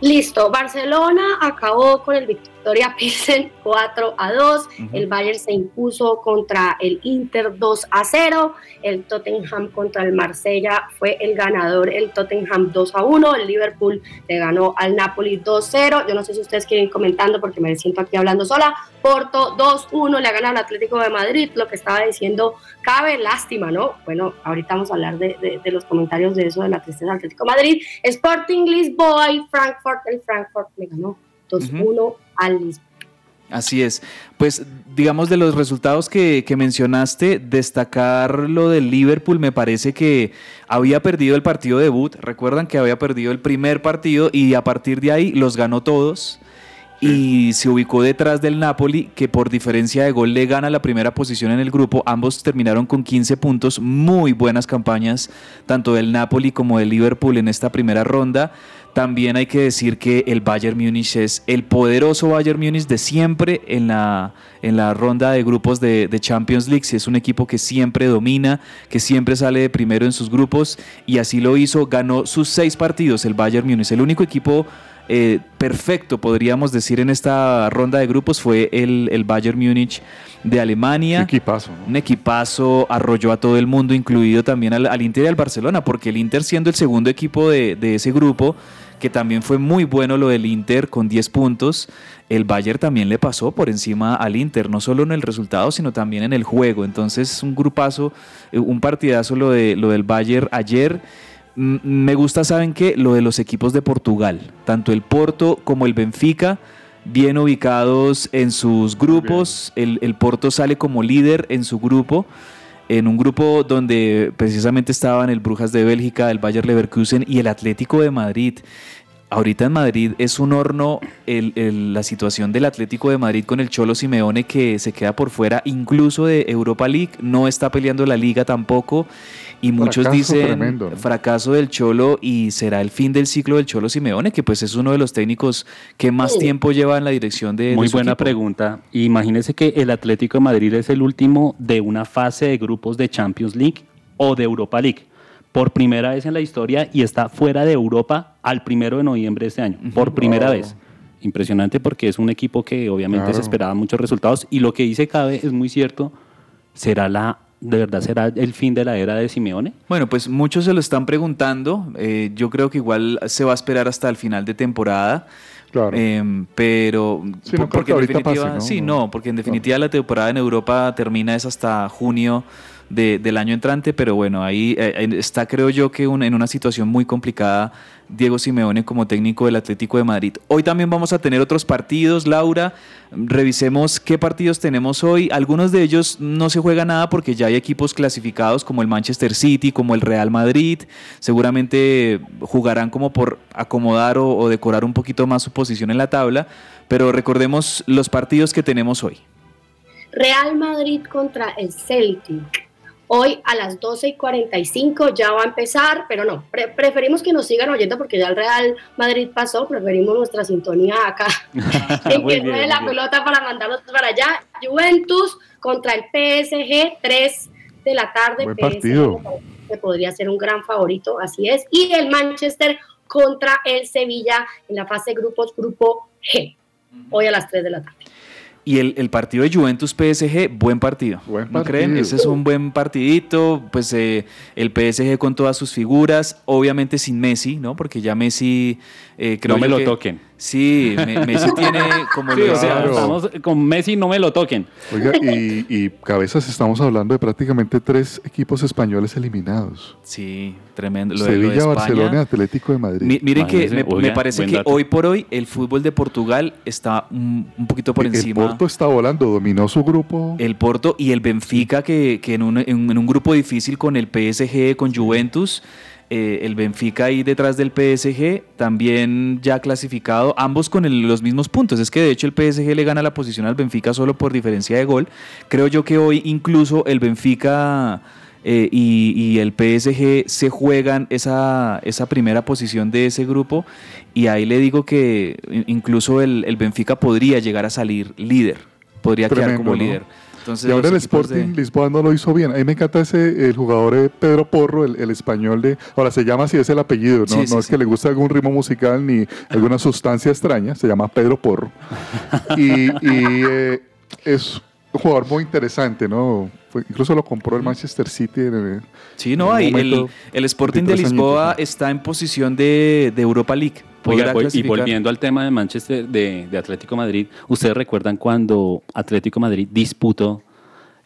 Listo, Barcelona acabó con el Victoria Pilsen *laughs* 4 a 2, el Bayern se impuso contra el Inter 2 a 0, el Tottenham contra el Marsella fue el ganador, el Tottenham 2 a 1, el Liverpool le ganó al Napoli 2 a 0, yo no sé si ustedes quieren ir comentando porque me siento aquí hablando sola, Porto 2 a 1 le ha ganado al Atlético de Madrid, lo que estaba diciendo cabe, lástima, ¿no? Bueno, ahorita vamos a hablar de, de- de los comentarios de eso de la tristeza del Atlético de Madrid, Sporting Lisboa y Frankfurt, el Frankfurt le ganó 2-1 al. Así es. Pues digamos de los resultados que, que mencionaste, destacar lo del Liverpool, me parece que había perdido el partido debut, recuerdan que había perdido el primer partido y a partir de ahí los ganó todos y se ubicó detrás del Napoli, que por diferencia de gol le gana la primera posición en el grupo. Ambos terminaron con 15 puntos, muy buenas campañas, tanto del Napoli como del Liverpool en esta primera ronda. También hay que decir que el Bayern Múnich es el poderoso Bayern Múnich de siempre en la, en la ronda de grupos de, de Champions League. Es un equipo que siempre domina, que siempre sale de primero en sus grupos y así lo hizo. Ganó sus seis partidos el Bayern Múnich. El único equipo eh, perfecto, podríamos decir, en esta ronda de grupos fue el, el Bayern Múnich de Alemania. equipazo, ¿no? Un equipazo, arrolló a todo el mundo, incluido también al, al Inter y al Barcelona, porque el Inter siendo el segundo equipo de, de ese grupo, que también fue muy bueno lo del Inter con 10 puntos, el Bayern también le pasó por encima al Inter, no solo en el resultado, sino también en el juego. Entonces, un grupazo, eh, un partidazo lo, de, lo del Bayern ayer. Me gusta, ¿saben qué? Lo de los equipos de Portugal, tanto el Porto como el Benfica, bien ubicados en sus grupos. El, el Porto sale como líder en su grupo, en un grupo donde precisamente estaban el Brujas de Bélgica, el Bayer Leverkusen y el Atlético de Madrid. Ahorita en Madrid es un horno el- la situación del Atlético de Madrid con el Cholo Simeone que se queda por fuera incluso de Europa League, no está peleando la liga tampoco y muchos Fracaso dicen tremendo, ¿no? fracaso del Cholo y será el fin del ciclo del Cholo Simeone, que pues es uno de los técnicos que más Sí. tiempo lleva en la dirección de, de Muy su buena equipo. pregunta. Imagínese que el Atlético de Madrid es el último de una fase de grupos de Champions League o de Europa League. Por primera vez en la historia y está fuera de Europa al primero de noviembre de este año. Por primera Wow. vez. Impresionante porque es un equipo que obviamente se esperaba muchos resultados y lo que dice Cabe es muy cierto. ¿Será la, de verdad será el fin de la era de Simeone? Bueno, pues muchos se lo están preguntando. eh, yo creo que igual se va a esperar hasta el final de temporada. Claro. Em, pero Sí, no por- creo que en definitiva, pase, ¿no? sí, No. no, porque en definitiva la temporada en Europa termina es hasta junio de- del año entrante, pero bueno, ahí eh, está creo yo que en una situación muy complicada Diego Simeone como técnico del Atlético de Madrid. Hoy también vamos a tener otros partidos, Laura, revisemos qué partidos tenemos hoy. Algunos de ellos no se juega nada porque ya hay equipos clasificados como el Manchester City, como el Real Madrid, seguramente jugarán como por acomodar o decorar un poquito más su posición en la tabla, pero recordemos los partidos que tenemos hoy. Real Madrid contra el Celtic. Hoy a las 12 y 45 ya va a empezar, pero no, pre- preferimos que nos sigan oyendo porque ya el Real Madrid pasó, preferimos nuestra sintonía acá en *laughs* que bien, la pelota para mandarlos para allá. Juventus contra el PSG, 3 de la tarde. Buen PSG partido. que podría ser un gran favorito, así es. Y el Manchester contra el Sevilla en la fase de grupos, grupo G, hoy a las 3 de la tarde. Y el, el partido de Juventus PSG, buen partido. Buen ¿No creen? Ese es un buen partidito. Pues eh, el PSG con todas sus figuras, obviamente sin Messi, ¿no? Porque ya Messi. eh, creo no me lo que- toquen. Sí, Me- Messi tiene como Sí, lo o sea, estamos con Messi, no me lo toquen. Oiga, y, y cabezas, estamos hablando de prácticamente tres equipos españoles eliminados. Sí, tremendo. Lo de, lo de Sevilla, España. Barcelona Atlético de Madrid. Mi- miren que me, parece que dato. hoy por hoy el fútbol de Portugal está un, un poquito por el encima. Porto está volando, dominó su grupo. El Porto y el Benfica, que, que en, un, en- en un grupo difícil con el PSG, con Juventus, eh, el Benfica ahí detrás del PSG, también ya clasificado, ambos con el- los mismos puntos. Es que de hecho el PSG le gana la posición al Benfica solo por diferencia de gol. Creo yo que hoy incluso el Benfica eh, y, y el PSG se juegan esa, esa primera posición de ese grupo y ahí le digo que in- incluso el, el Benfica podría llegar a salir líder, podría quedar como ¿no? líder. Entonces, Y ahora el Sporting de- Lisboa no lo hizo bien. A mí me encanta ese el jugador eh, Pedro Porro, el, el español de. Ahora se llama así, es el apellido, ¿no? Sí, no sí, es sí. que le guste algún ritmo musical ni alguna sustancia extraña. Se llama Pedro Porro. y y, eh, es un jugador muy interesante, ¿no? Incluso lo compró el Manchester City. en el- Sí, en no, ahí el, el Sporting de 23 Lisboa añitos, está en posición de, de Europa League. Oiga, y volviendo al tema de Manchester, de, de Atlético Madrid, ¿ustedes recuerdan cuando Atlético Madrid disputó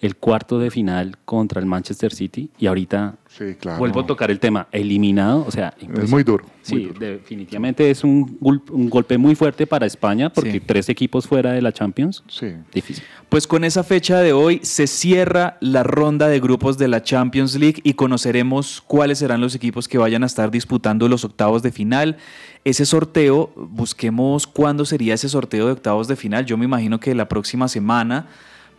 el cuarto de final contra el Manchester City? Y ahorita Sí, claro. vuelvo a tocar el tema, eliminado, o sea, Es muy duro. muy Sí, duro. definitivamente es un, un golpe muy fuerte para España porque Sí. tres equipos fuera de la Champions, Sí. difícil. Pues con esa fecha de hoy se cierra la ronda de grupos de la Champions League y conoceremos cuáles serán los equipos que vayan a estar disputando los octavos de final. Ese sorteo, busquemos cuándo sería ese sorteo de octavos de final. Yo me imagino que la próxima semana,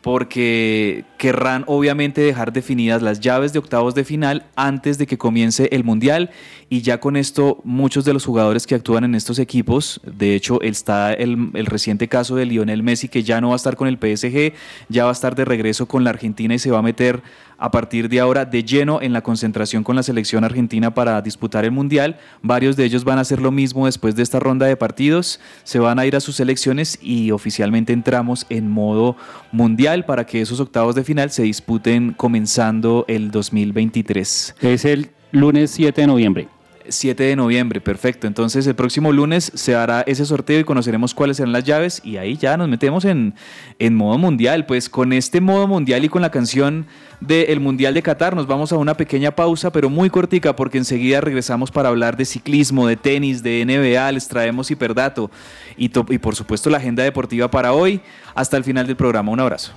porque querrán obviamente dejar definidas las llaves de octavos de final antes de que comience el Mundial. Y ya con esto muchos de los jugadores que actúan en estos equipos, de hecho está el, reciente caso de Lionel Messi que ya no va a estar con el PSG, ya va a estar de regreso con la Argentina y se va a meter a partir de ahora de lleno en la concentración con la selección argentina para disputar el Mundial. Varios de ellos van a hacer lo mismo después de esta ronda de partidos, se van a ir a sus selecciones y oficialmente entramos en modo mundial para que esos octavos de final se disputen comenzando el 2023. Es el lunes 7 de noviembre. 7 de noviembre, perfecto. Entonces el próximo lunes se hará ese sorteo y conoceremos cuáles serán las llaves y ahí ya nos metemos en, en modo mundial. Pues con este modo mundial y con la canción del Mundial de Qatar nos vamos a una pequeña pausa, pero muy cortica porque enseguida regresamos para hablar de ciclismo, de tenis, de NBA, les traemos hiperdato y, y por supuesto la agenda deportiva para hoy. Hasta el final del programa. Un abrazo.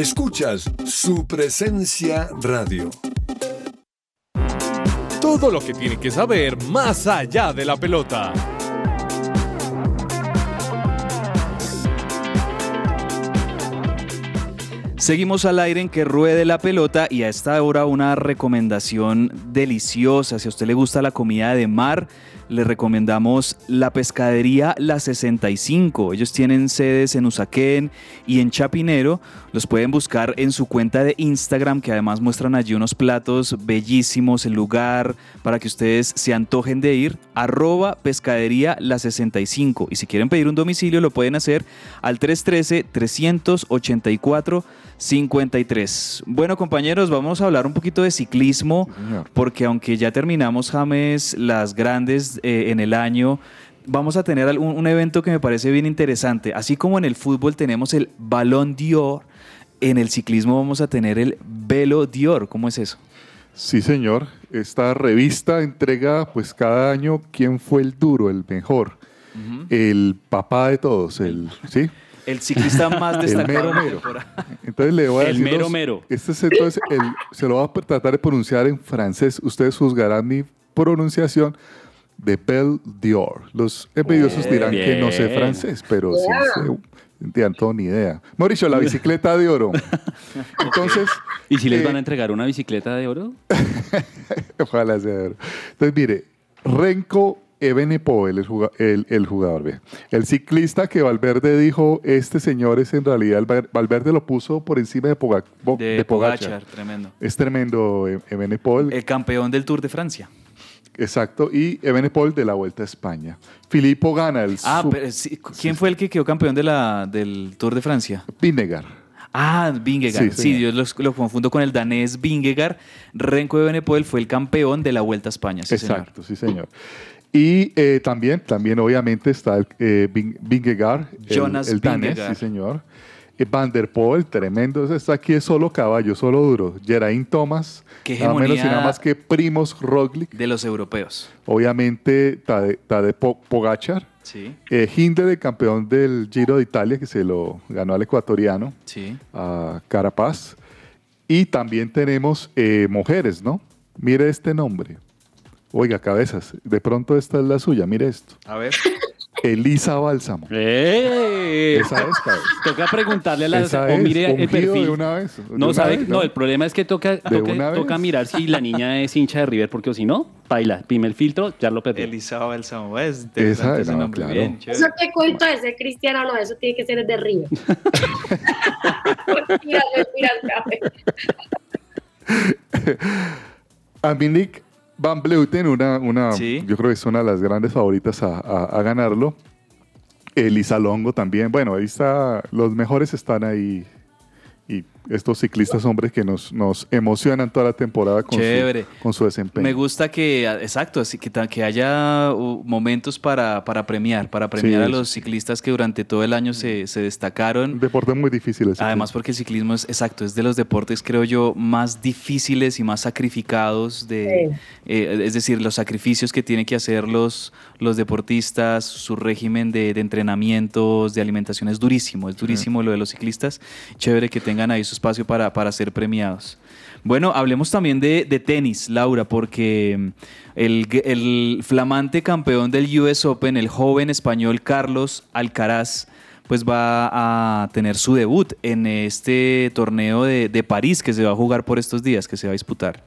Escuchas su presencia radio. Todo lo que tiene que saber más allá de la pelota. Seguimos al aire en que ruede la pelota y a esta hora una recomendación deliciosa. Si a usted le gusta la comida de mar, le recomendamos la pescadería La 65. Ellos tienen sedes en Usaquén y en Chapinero. Los pueden buscar en su cuenta de Instagram, que además muestran allí unos platos bellísimos, el lugar para que ustedes se antojen de ir. Arroba pescadería La 65. Y si quieren pedir un domicilio, lo pueden hacer al 313-384. 53. Bueno, compañeros, vamos a hablar un poquito de ciclismo, porque aunque ya terminamos, James, las grandes eh, en el año, vamos a tener algún- un evento que me parece bien interesante. Así como en el fútbol tenemos el Balón Dior, en el ciclismo vamos a tener el Velo Dior. ¿Cómo es eso? Sí, señor. Esta revista entrega, pues, cada año quién fue el duro, el mejor, el papá de todos, el, ¿sí? *laughs* El ciclista más *laughs* El destacado. mero de la mero. temporada. Entonces le voy a El decir mero los- mero. Este es entonces el, se lo voy a tratar de pronunciar en francés. Ustedes juzgarán mi pronunciación. De Belle d'Or. Los envidiosos dirán que no sé francés, pero sí sé. No tengo ni idea. Mauricio, la *laughs* bicicleta de oro. Entonces, ¿Y si les eh, van a entregar una bicicleta de oro? *laughs* Ojalá sea. de oro. Entonces, mire, Renko Ebenepoel, el, el, el jugador. El ciclista que Valverde dijo, este señor es en realidad, Valverde lo puso por encima de, De, de Pogacar. Pogachar, tremendo. Es tremendo E- Ebenepoel, El campeón del Tour de Francia. Exacto, y Ebenepoel de la Vuelta a España. Filippo gana el Ah, pero sí, ¿quién fue el que quedó campeón de la, del Tour de Francia? Vinegar. Ah, Vingegaard. Sí, Sí, yo los- lo, confundo con el danés Vingegaard. Renko de Benepol fue el campeón de la Vuelta a España. Sí, señor. Exacto, sí, señor. Y eh, también, también obviamente está el, eh, Vingegaard, Jonas el, danés, sí señor. Van der Poel, tremendo, está aquí es solo caballo, solo duro. Geraint Thomas, Qué nada menos y nada más que Primos Roglic. De los europeos. Obviamente Tade, Tadej Po- Pogachar. Sí, Eh, Hindley, el campeón del Giro de Italia, que se lo ganó al ecuatoriano, sí. a Carapaz. Y también tenemos eh, mujeres, ¿no? Mire este nombre. Oiga, cabezas, de pronto esta es la suya, mire esto. A ver. *laughs* Elisa Bálsamo. ¡Eh! Esa es, cabeza. Toca preguntarle a la Esa o es, mire el ungido perfil. de una vez. de No, una sabe, vez, no, el problema es que toca, toca, una toca vez. mirar si la niña es hincha de River, porque o si no, baila, pime el filtro, ya lo perdió. Elisa Balsamo. Es Esa, interesante ese no, nombre. claro. Bien, chévere. Eso que cuento es de Cristiano, no, eso tiene que ser de River. *laughs* *laughs* Mira, mira, Dominique Van Bleuten, una, una, Sí. yo creo que es una de las grandes favoritas a, a- a ganarlo. Elisa Longo también. Bueno, ahí está, los mejores están ahí. Estos ciclistas, hombres, que nos, nos emocionan toda la temporada con, Chévere. su, con su desempeño. Me gusta que, exacto, así que, que haya uh, momentos para, para premiar, para premiar Sí, a sí, los ciclistas que durante todo el año se, se destacaron. deporte muy difícil. el Además, porque el ciclismo es, exacto, es de los deportes, creo yo, más difíciles y más sacrificados de, eh, es decir, los sacrificios que tienen que hacer los, los deportistas, su régimen de, de entrenamientos, de alimentación es durísimo, es durísimo lo de los ciclistas. Chévere que tengan ahí su espacio para, para ser premiados. Bueno, hablemos también de, de tenis, Laura, porque mm, el, el flamante campeón del US Open, el joven español Carlos Alcaraz, pues va a tener su debut en este torneo de, de París que se va a jugar por estos días, que se va a disputar.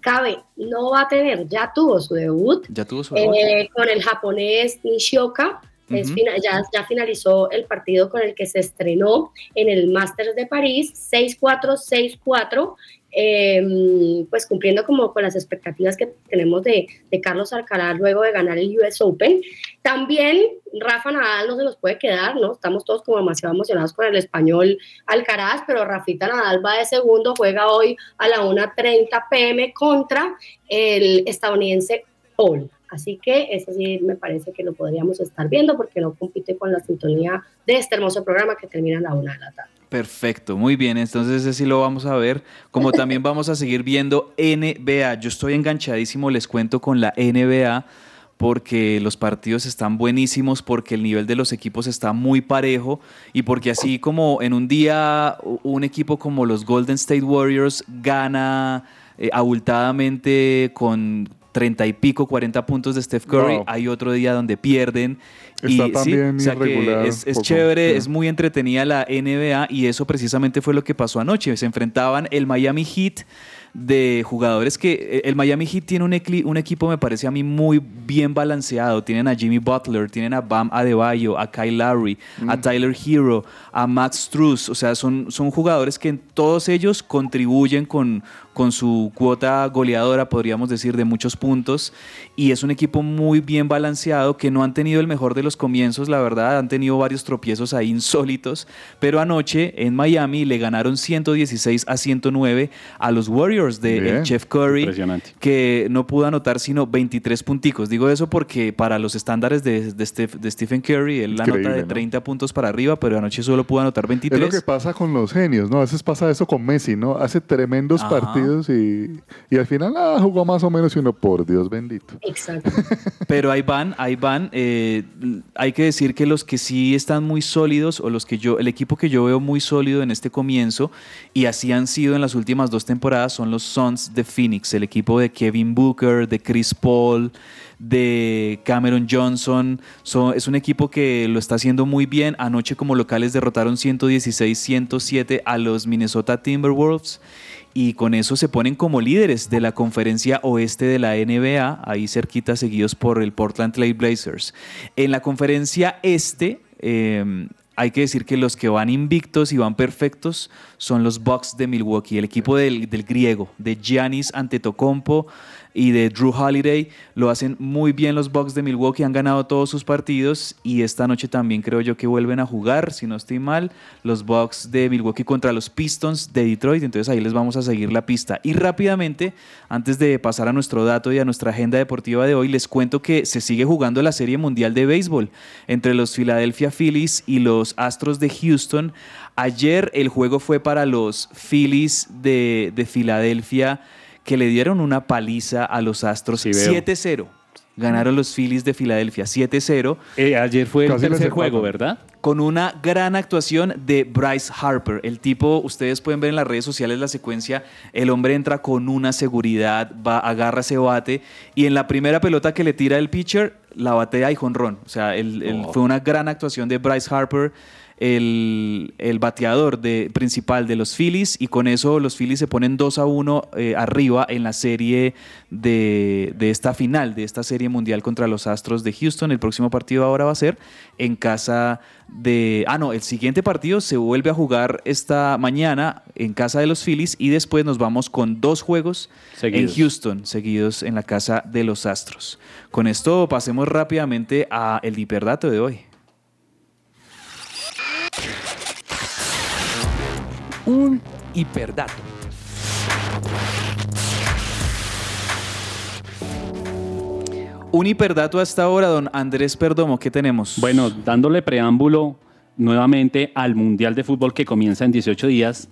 Cabe, no va a tener, ya tuvo su debut Ya tuvo su debut. eh, con el japonés Nishioka. Es Ujú. fina- ya, ya finalizó el partido con el que se estrenó en el Masters de París, 6-4, 6-4, eh, pues cumpliendo como con las expectativas que tenemos de, de Carlos Alcaraz luego de ganar el US Open. También Rafa Nadal no se nos puede quedar, ¿no? Estamos todos como demasiado emocionados con el español Alcaraz, pero Rafita Nadal va de segundo, juega hoy a la 1.30 pm contra el estadounidense Paul. Así que eso sí me parece que lo podríamos estar viendo porque no compite con la sintonía de este hermoso programa que termina a la una de la tarde. Perfecto, muy bien. Entonces ese sí lo vamos a ver. Como también vamos a seguir viendo NBA. Yo estoy enganchadísimo, les cuento, con la NBA porque los partidos están buenísimos, porque el nivel de los equipos está muy parejo y porque así como en un día un equipo como los Golden State Warriors gana eh, abultadamente con 30 y pico, 40 puntos de Steph Curry, Wow. hay otro día donde pierden. Está y, también o sea que irregular es, un es poco, chévere, sí. es muy entretenida la NBA y eso precisamente fue lo que pasó anoche. Se enfrentaban el Miami Heat de jugadores que eh, el Miami Heat tiene un, un equipo me parece a mí muy bien balanceado. Tienen a Jimmy Butler, tienen a Bam Adebayo, a Kyle Lowry, Mm. a Tyler Hero, a Max Struz. O sea, son, son jugadores que todos ellos contribuyen con, con su cuota goleadora, podríamos decir, de muchos puntos. Y es un equipo muy bien balanceado que no han tenido el mejor de los comienzos, la verdad. Han tenido varios tropiezos ahí insólitos. Pero anoche en Miami le ganaron 116 a 109 a los Warriors de Bien. el Jeff Curry que no pudo anotar sino 23 punticos. Digo eso porque para los estándares de, de, Steph- de Stephen Curry, él la nota de ¿no? 30 puntos para arriba, pero anoche solo pudo anotar Es 23. lo que pasa con los genios, ¿no? A veces pasa eso con Messi, ¿no? Hace tremendos Ajá. partidos y, y al final ah, jugó más o menos y uno, por Dios bendito. Exacto. *laughs* Pero ahí van, ahí van. eh, hay que decir que los que sí están muy sólidos, o los que yo, el equipo que yo veo muy sólido en este comienzo, y así han sido en las últimas dos temporadas, son los Suns de Phoenix, el equipo de Kevin Booker, de Chris Paul, de Cameron Johnson. Son- es un equipo que lo está haciendo muy bien. Anoche como locales derrotaron 116-107 a los Minnesota Timberwolves y con eso se ponen como líderes de la conferencia oeste de la NBA, ahí cerquita seguidos por el Portland Trail Blazers. En la conferencia este, eh, hay que decir que los que van invictos y van perfectos son los Bucks de Milwaukee, el equipo del, del griego, de Giannis Antetokounmpo y de Drew Holiday. Lo hacen muy bien los Bucks de Milwaukee, han ganado todos sus partidos y esta noche también creo yo que vuelven a jugar, si no estoy mal, los Bucks de Milwaukee contra los Pistons de Detroit. Entonces ahí les vamos a seguir la pista. Y rápidamente, antes de pasar a nuestro dato y a nuestra agenda deportiva de hoy, les cuento que se sigue jugando la Serie Mundial de Béisbol entre los Philadelphia Phillies y los Astros de Houston. Ayer el juego fue para los Phillies de, de Filadelfia que le dieron una paliza a los Astros Sí, veo. 7-0. Ganaron los Phillies de Filadelfia 7-0 Eh, ayer fue el tercer juego, ¿verdad? con una gran actuación de Bryce Harper. El tipo, ustedes pueden ver en las redes sociales la secuencia, el hombre entra con una seguridad, va, agarra ese bate y en la primera pelota que le tira el pitcher, la batea y jonrón. O sea, el- el- fue una gran actuación de Bryce Harper. El, el bateador de, principal de los Phillies y con eso los Phillies se ponen 2 a 1 eh, arriba en la serie de, de esta final, de esta serie mundial contra los Astros de Houston. El próximo partido ahora va a ser en casa de... Ah, no, el siguiente partido se vuelve a jugar esta mañana en casa de los Phillies y después nos vamos con dos juegos Seguidos. en Houston, seguidos en la casa de los Astros. Con esto pasemos rápidamente a el hiperdato de hoy. Un hiperdato. Un hiperdato hasta ahora, don Andrés Perdomo, ¿qué tenemos? Bueno, dándole preámbulo nuevamente al Mundial de Fútbol que comienza en 18 días,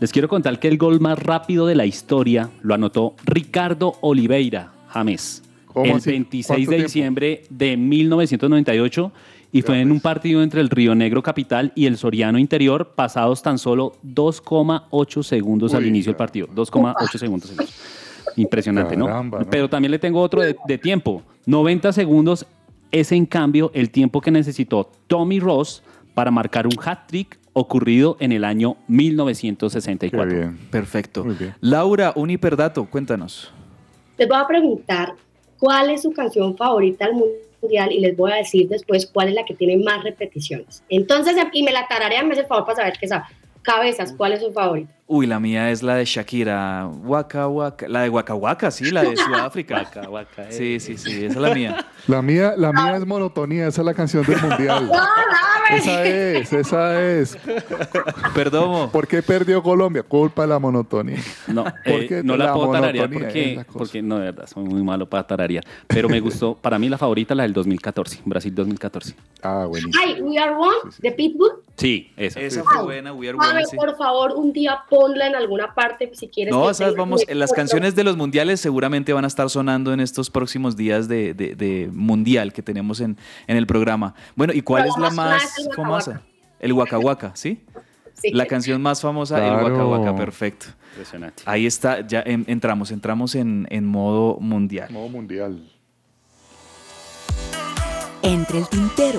les quiero contar que el gol más rápido de la historia lo anotó Ricardo Oliveira James ¿Cómo el así? 26 ¿Cuánto de tiempo? diciembre de 1998 y fue en un partido entre el Río Negro Capital y el Soriano Interior, pasados tan solo 2,8 segundos al inicio del partido. 2,8 segundos. Impresionante, Caramba, ¿no? ¿no? Pero también le tengo otro de, de tiempo. 90 segundos es en cambio el tiempo que necesitó Tommy Ross para marcar un hat-trick ocurrido en el año Qué 1964. bien. Perfecto. Muy bien. Laura, un hiperdato, cuéntanos. Les voy a preguntar cuál es su canción favorita del mundial y les voy a decir después cuál es la que tiene más repeticiones. Entonces, y me la tararean, me hace el favor para saber qué sabe. Cabezas, ¿cuál es su favorita? Uy, la mía es la de Shakira. Waka Waka. La de Waka Waka, sí, la de Sudáfrica. *laughs* Waka, waka, eh. Sí, sí, sí, esa es la mía. La mía, la mía es monotonía, esa es la canción del mundial. *laughs* esa es, esa es. Perdomo. ¿Por qué perdió Colombia? Culpa de la monotonía. No, eh, no la, la puedo tararear porque, porque no, de verdad, soy muy malo para tararear. Pero me gustó, para mí la favorita la del 2014, Brasil 2014. Ah, buenísimo. Ay, We Are One, de Pitbull. Sí, esa. Esa fue buena, We Are One, sí. por favor, un día ponla en alguna parte si quieres. No, tenga vamos, las canciones de los mundiales seguramente van a estar sonando en estos próximos días de, de- de mundial que tenemos en, en el programa. Bueno, ¿y cuál Pero es la más el famosa? El Waka Waka, ¿sí? Sí. La canción más famosa, el Waka perfecto. Impresionante. Ahí está, ya en- entramos, entramos en, en modo mundial. Modo mundial. Entre el tintero.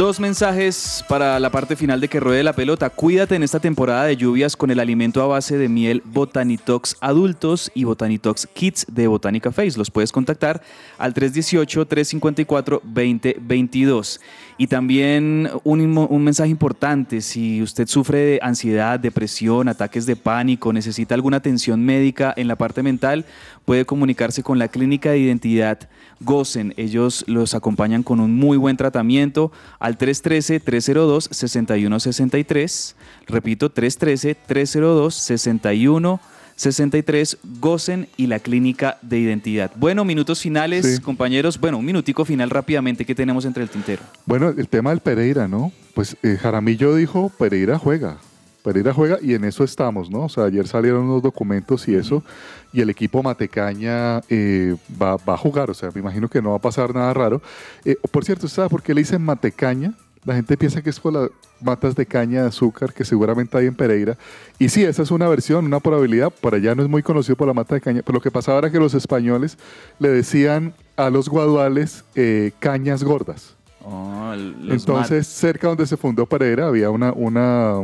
Dos mensajes para la parte final de que ruede la pelota. Cuídate en esta temporada de lluvias con el alimento a base de miel Botanitox adultos y Botanitox Kids de Botánica Face. Los puedes contactar al 318-354-2022. Y también un, un mensaje importante, si usted sufre de ansiedad, depresión, ataques de pánico, necesita alguna atención médica en la parte mental, puede comunicarse con la clínica de identidad Gozen. Ellos los acompañan con un muy buen tratamiento al 313-302-6163. Repito, 313-302-6163. 63, Gosen y la Clínica de Identidad. Bueno, minutos finales, Sí. compañeros. Bueno, un minutico final rápidamente que tenemos entre el tintero. Bueno, el tema del Pereira, ¿no? Pues eh, Jaramillo dijo, Pereira juega. Pereira juega y en eso estamos, ¿no? O sea, ayer salieron unos documentos y eso, y el equipo Matecaña eh, va, va a jugar, o sea, me imagino que no va a pasar nada raro. Eh, por cierto, ¿sabe por qué le dicen Matecaña? La gente piensa que es por las matas de caña de azúcar que seguramente hay en Pereira. Y sí, esa es una versión, una probabilidad. Por allá no es muy conocido por la mata de caña. Pero lo que pasaba era que los españoles le decían a los guaduales eh, cañas gordas. Los Entonces, cerca donde se fundó Pereira había una, una,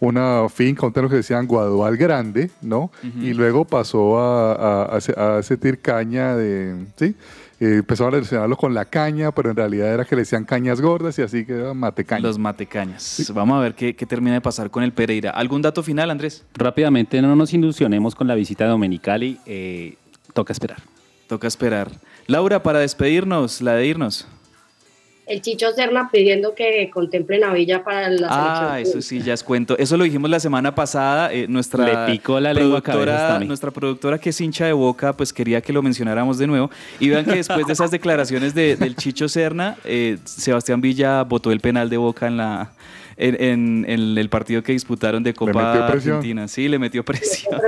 una finca, un terreno que decían Guadual Grande, ¿no? Y luego pasó a, a, a, se- a sentir caña de, ¿sí? Eh, empezó a relacionarlo con la caña, pero en realidad era que le decían cañas gordas y así quedaba matecaña. Los matecañas. Vamos a ver qué, qué termina de pasar con el Pereira. ¿Algún dato final, Andrés? Rápidamente, no nos ilusionemos con la visita de Domenicali. eh, toca esperar. Toca esperar. Laura, para despedirnos, la de irnos. El Chicho Serna pidiendo que contemplen a Villa para la Ah, selección. eso sí, ya es cuento. Eso lo dijimos la semana pasada. eh, nuestra Le picó la lengua productora, nuestra productora que es hincha de Boca, pues quería que lo mencionáramos de nuevo. Y vean que después de esas declaraciones de- del Chicho Serna, eh, Sebastián Villa votó el penal de Boca en la en, en- en el partido que disputaron de Copa. Argentina. Sí, *laughs* le metió presión.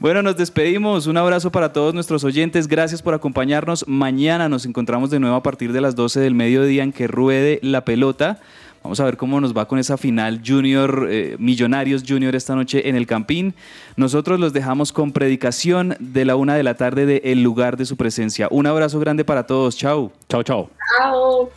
Bueno, nos despedimos. Un abrazo para todos nuestros oyentes. Gracias por acompañarnos. Mañana nos encontramos de nuevo a partir de las 12 del mediodía en que ruede la pelota. Vamos a ver cómo nos va con esa final Junior, eh, Millonarios Junior esta noche en el Campín. Nosotros los dejamos con predicación de la una de la tarde de El lugar de su presencia. Un abrazo grande para todos. Chao. Chao, chao. Chao.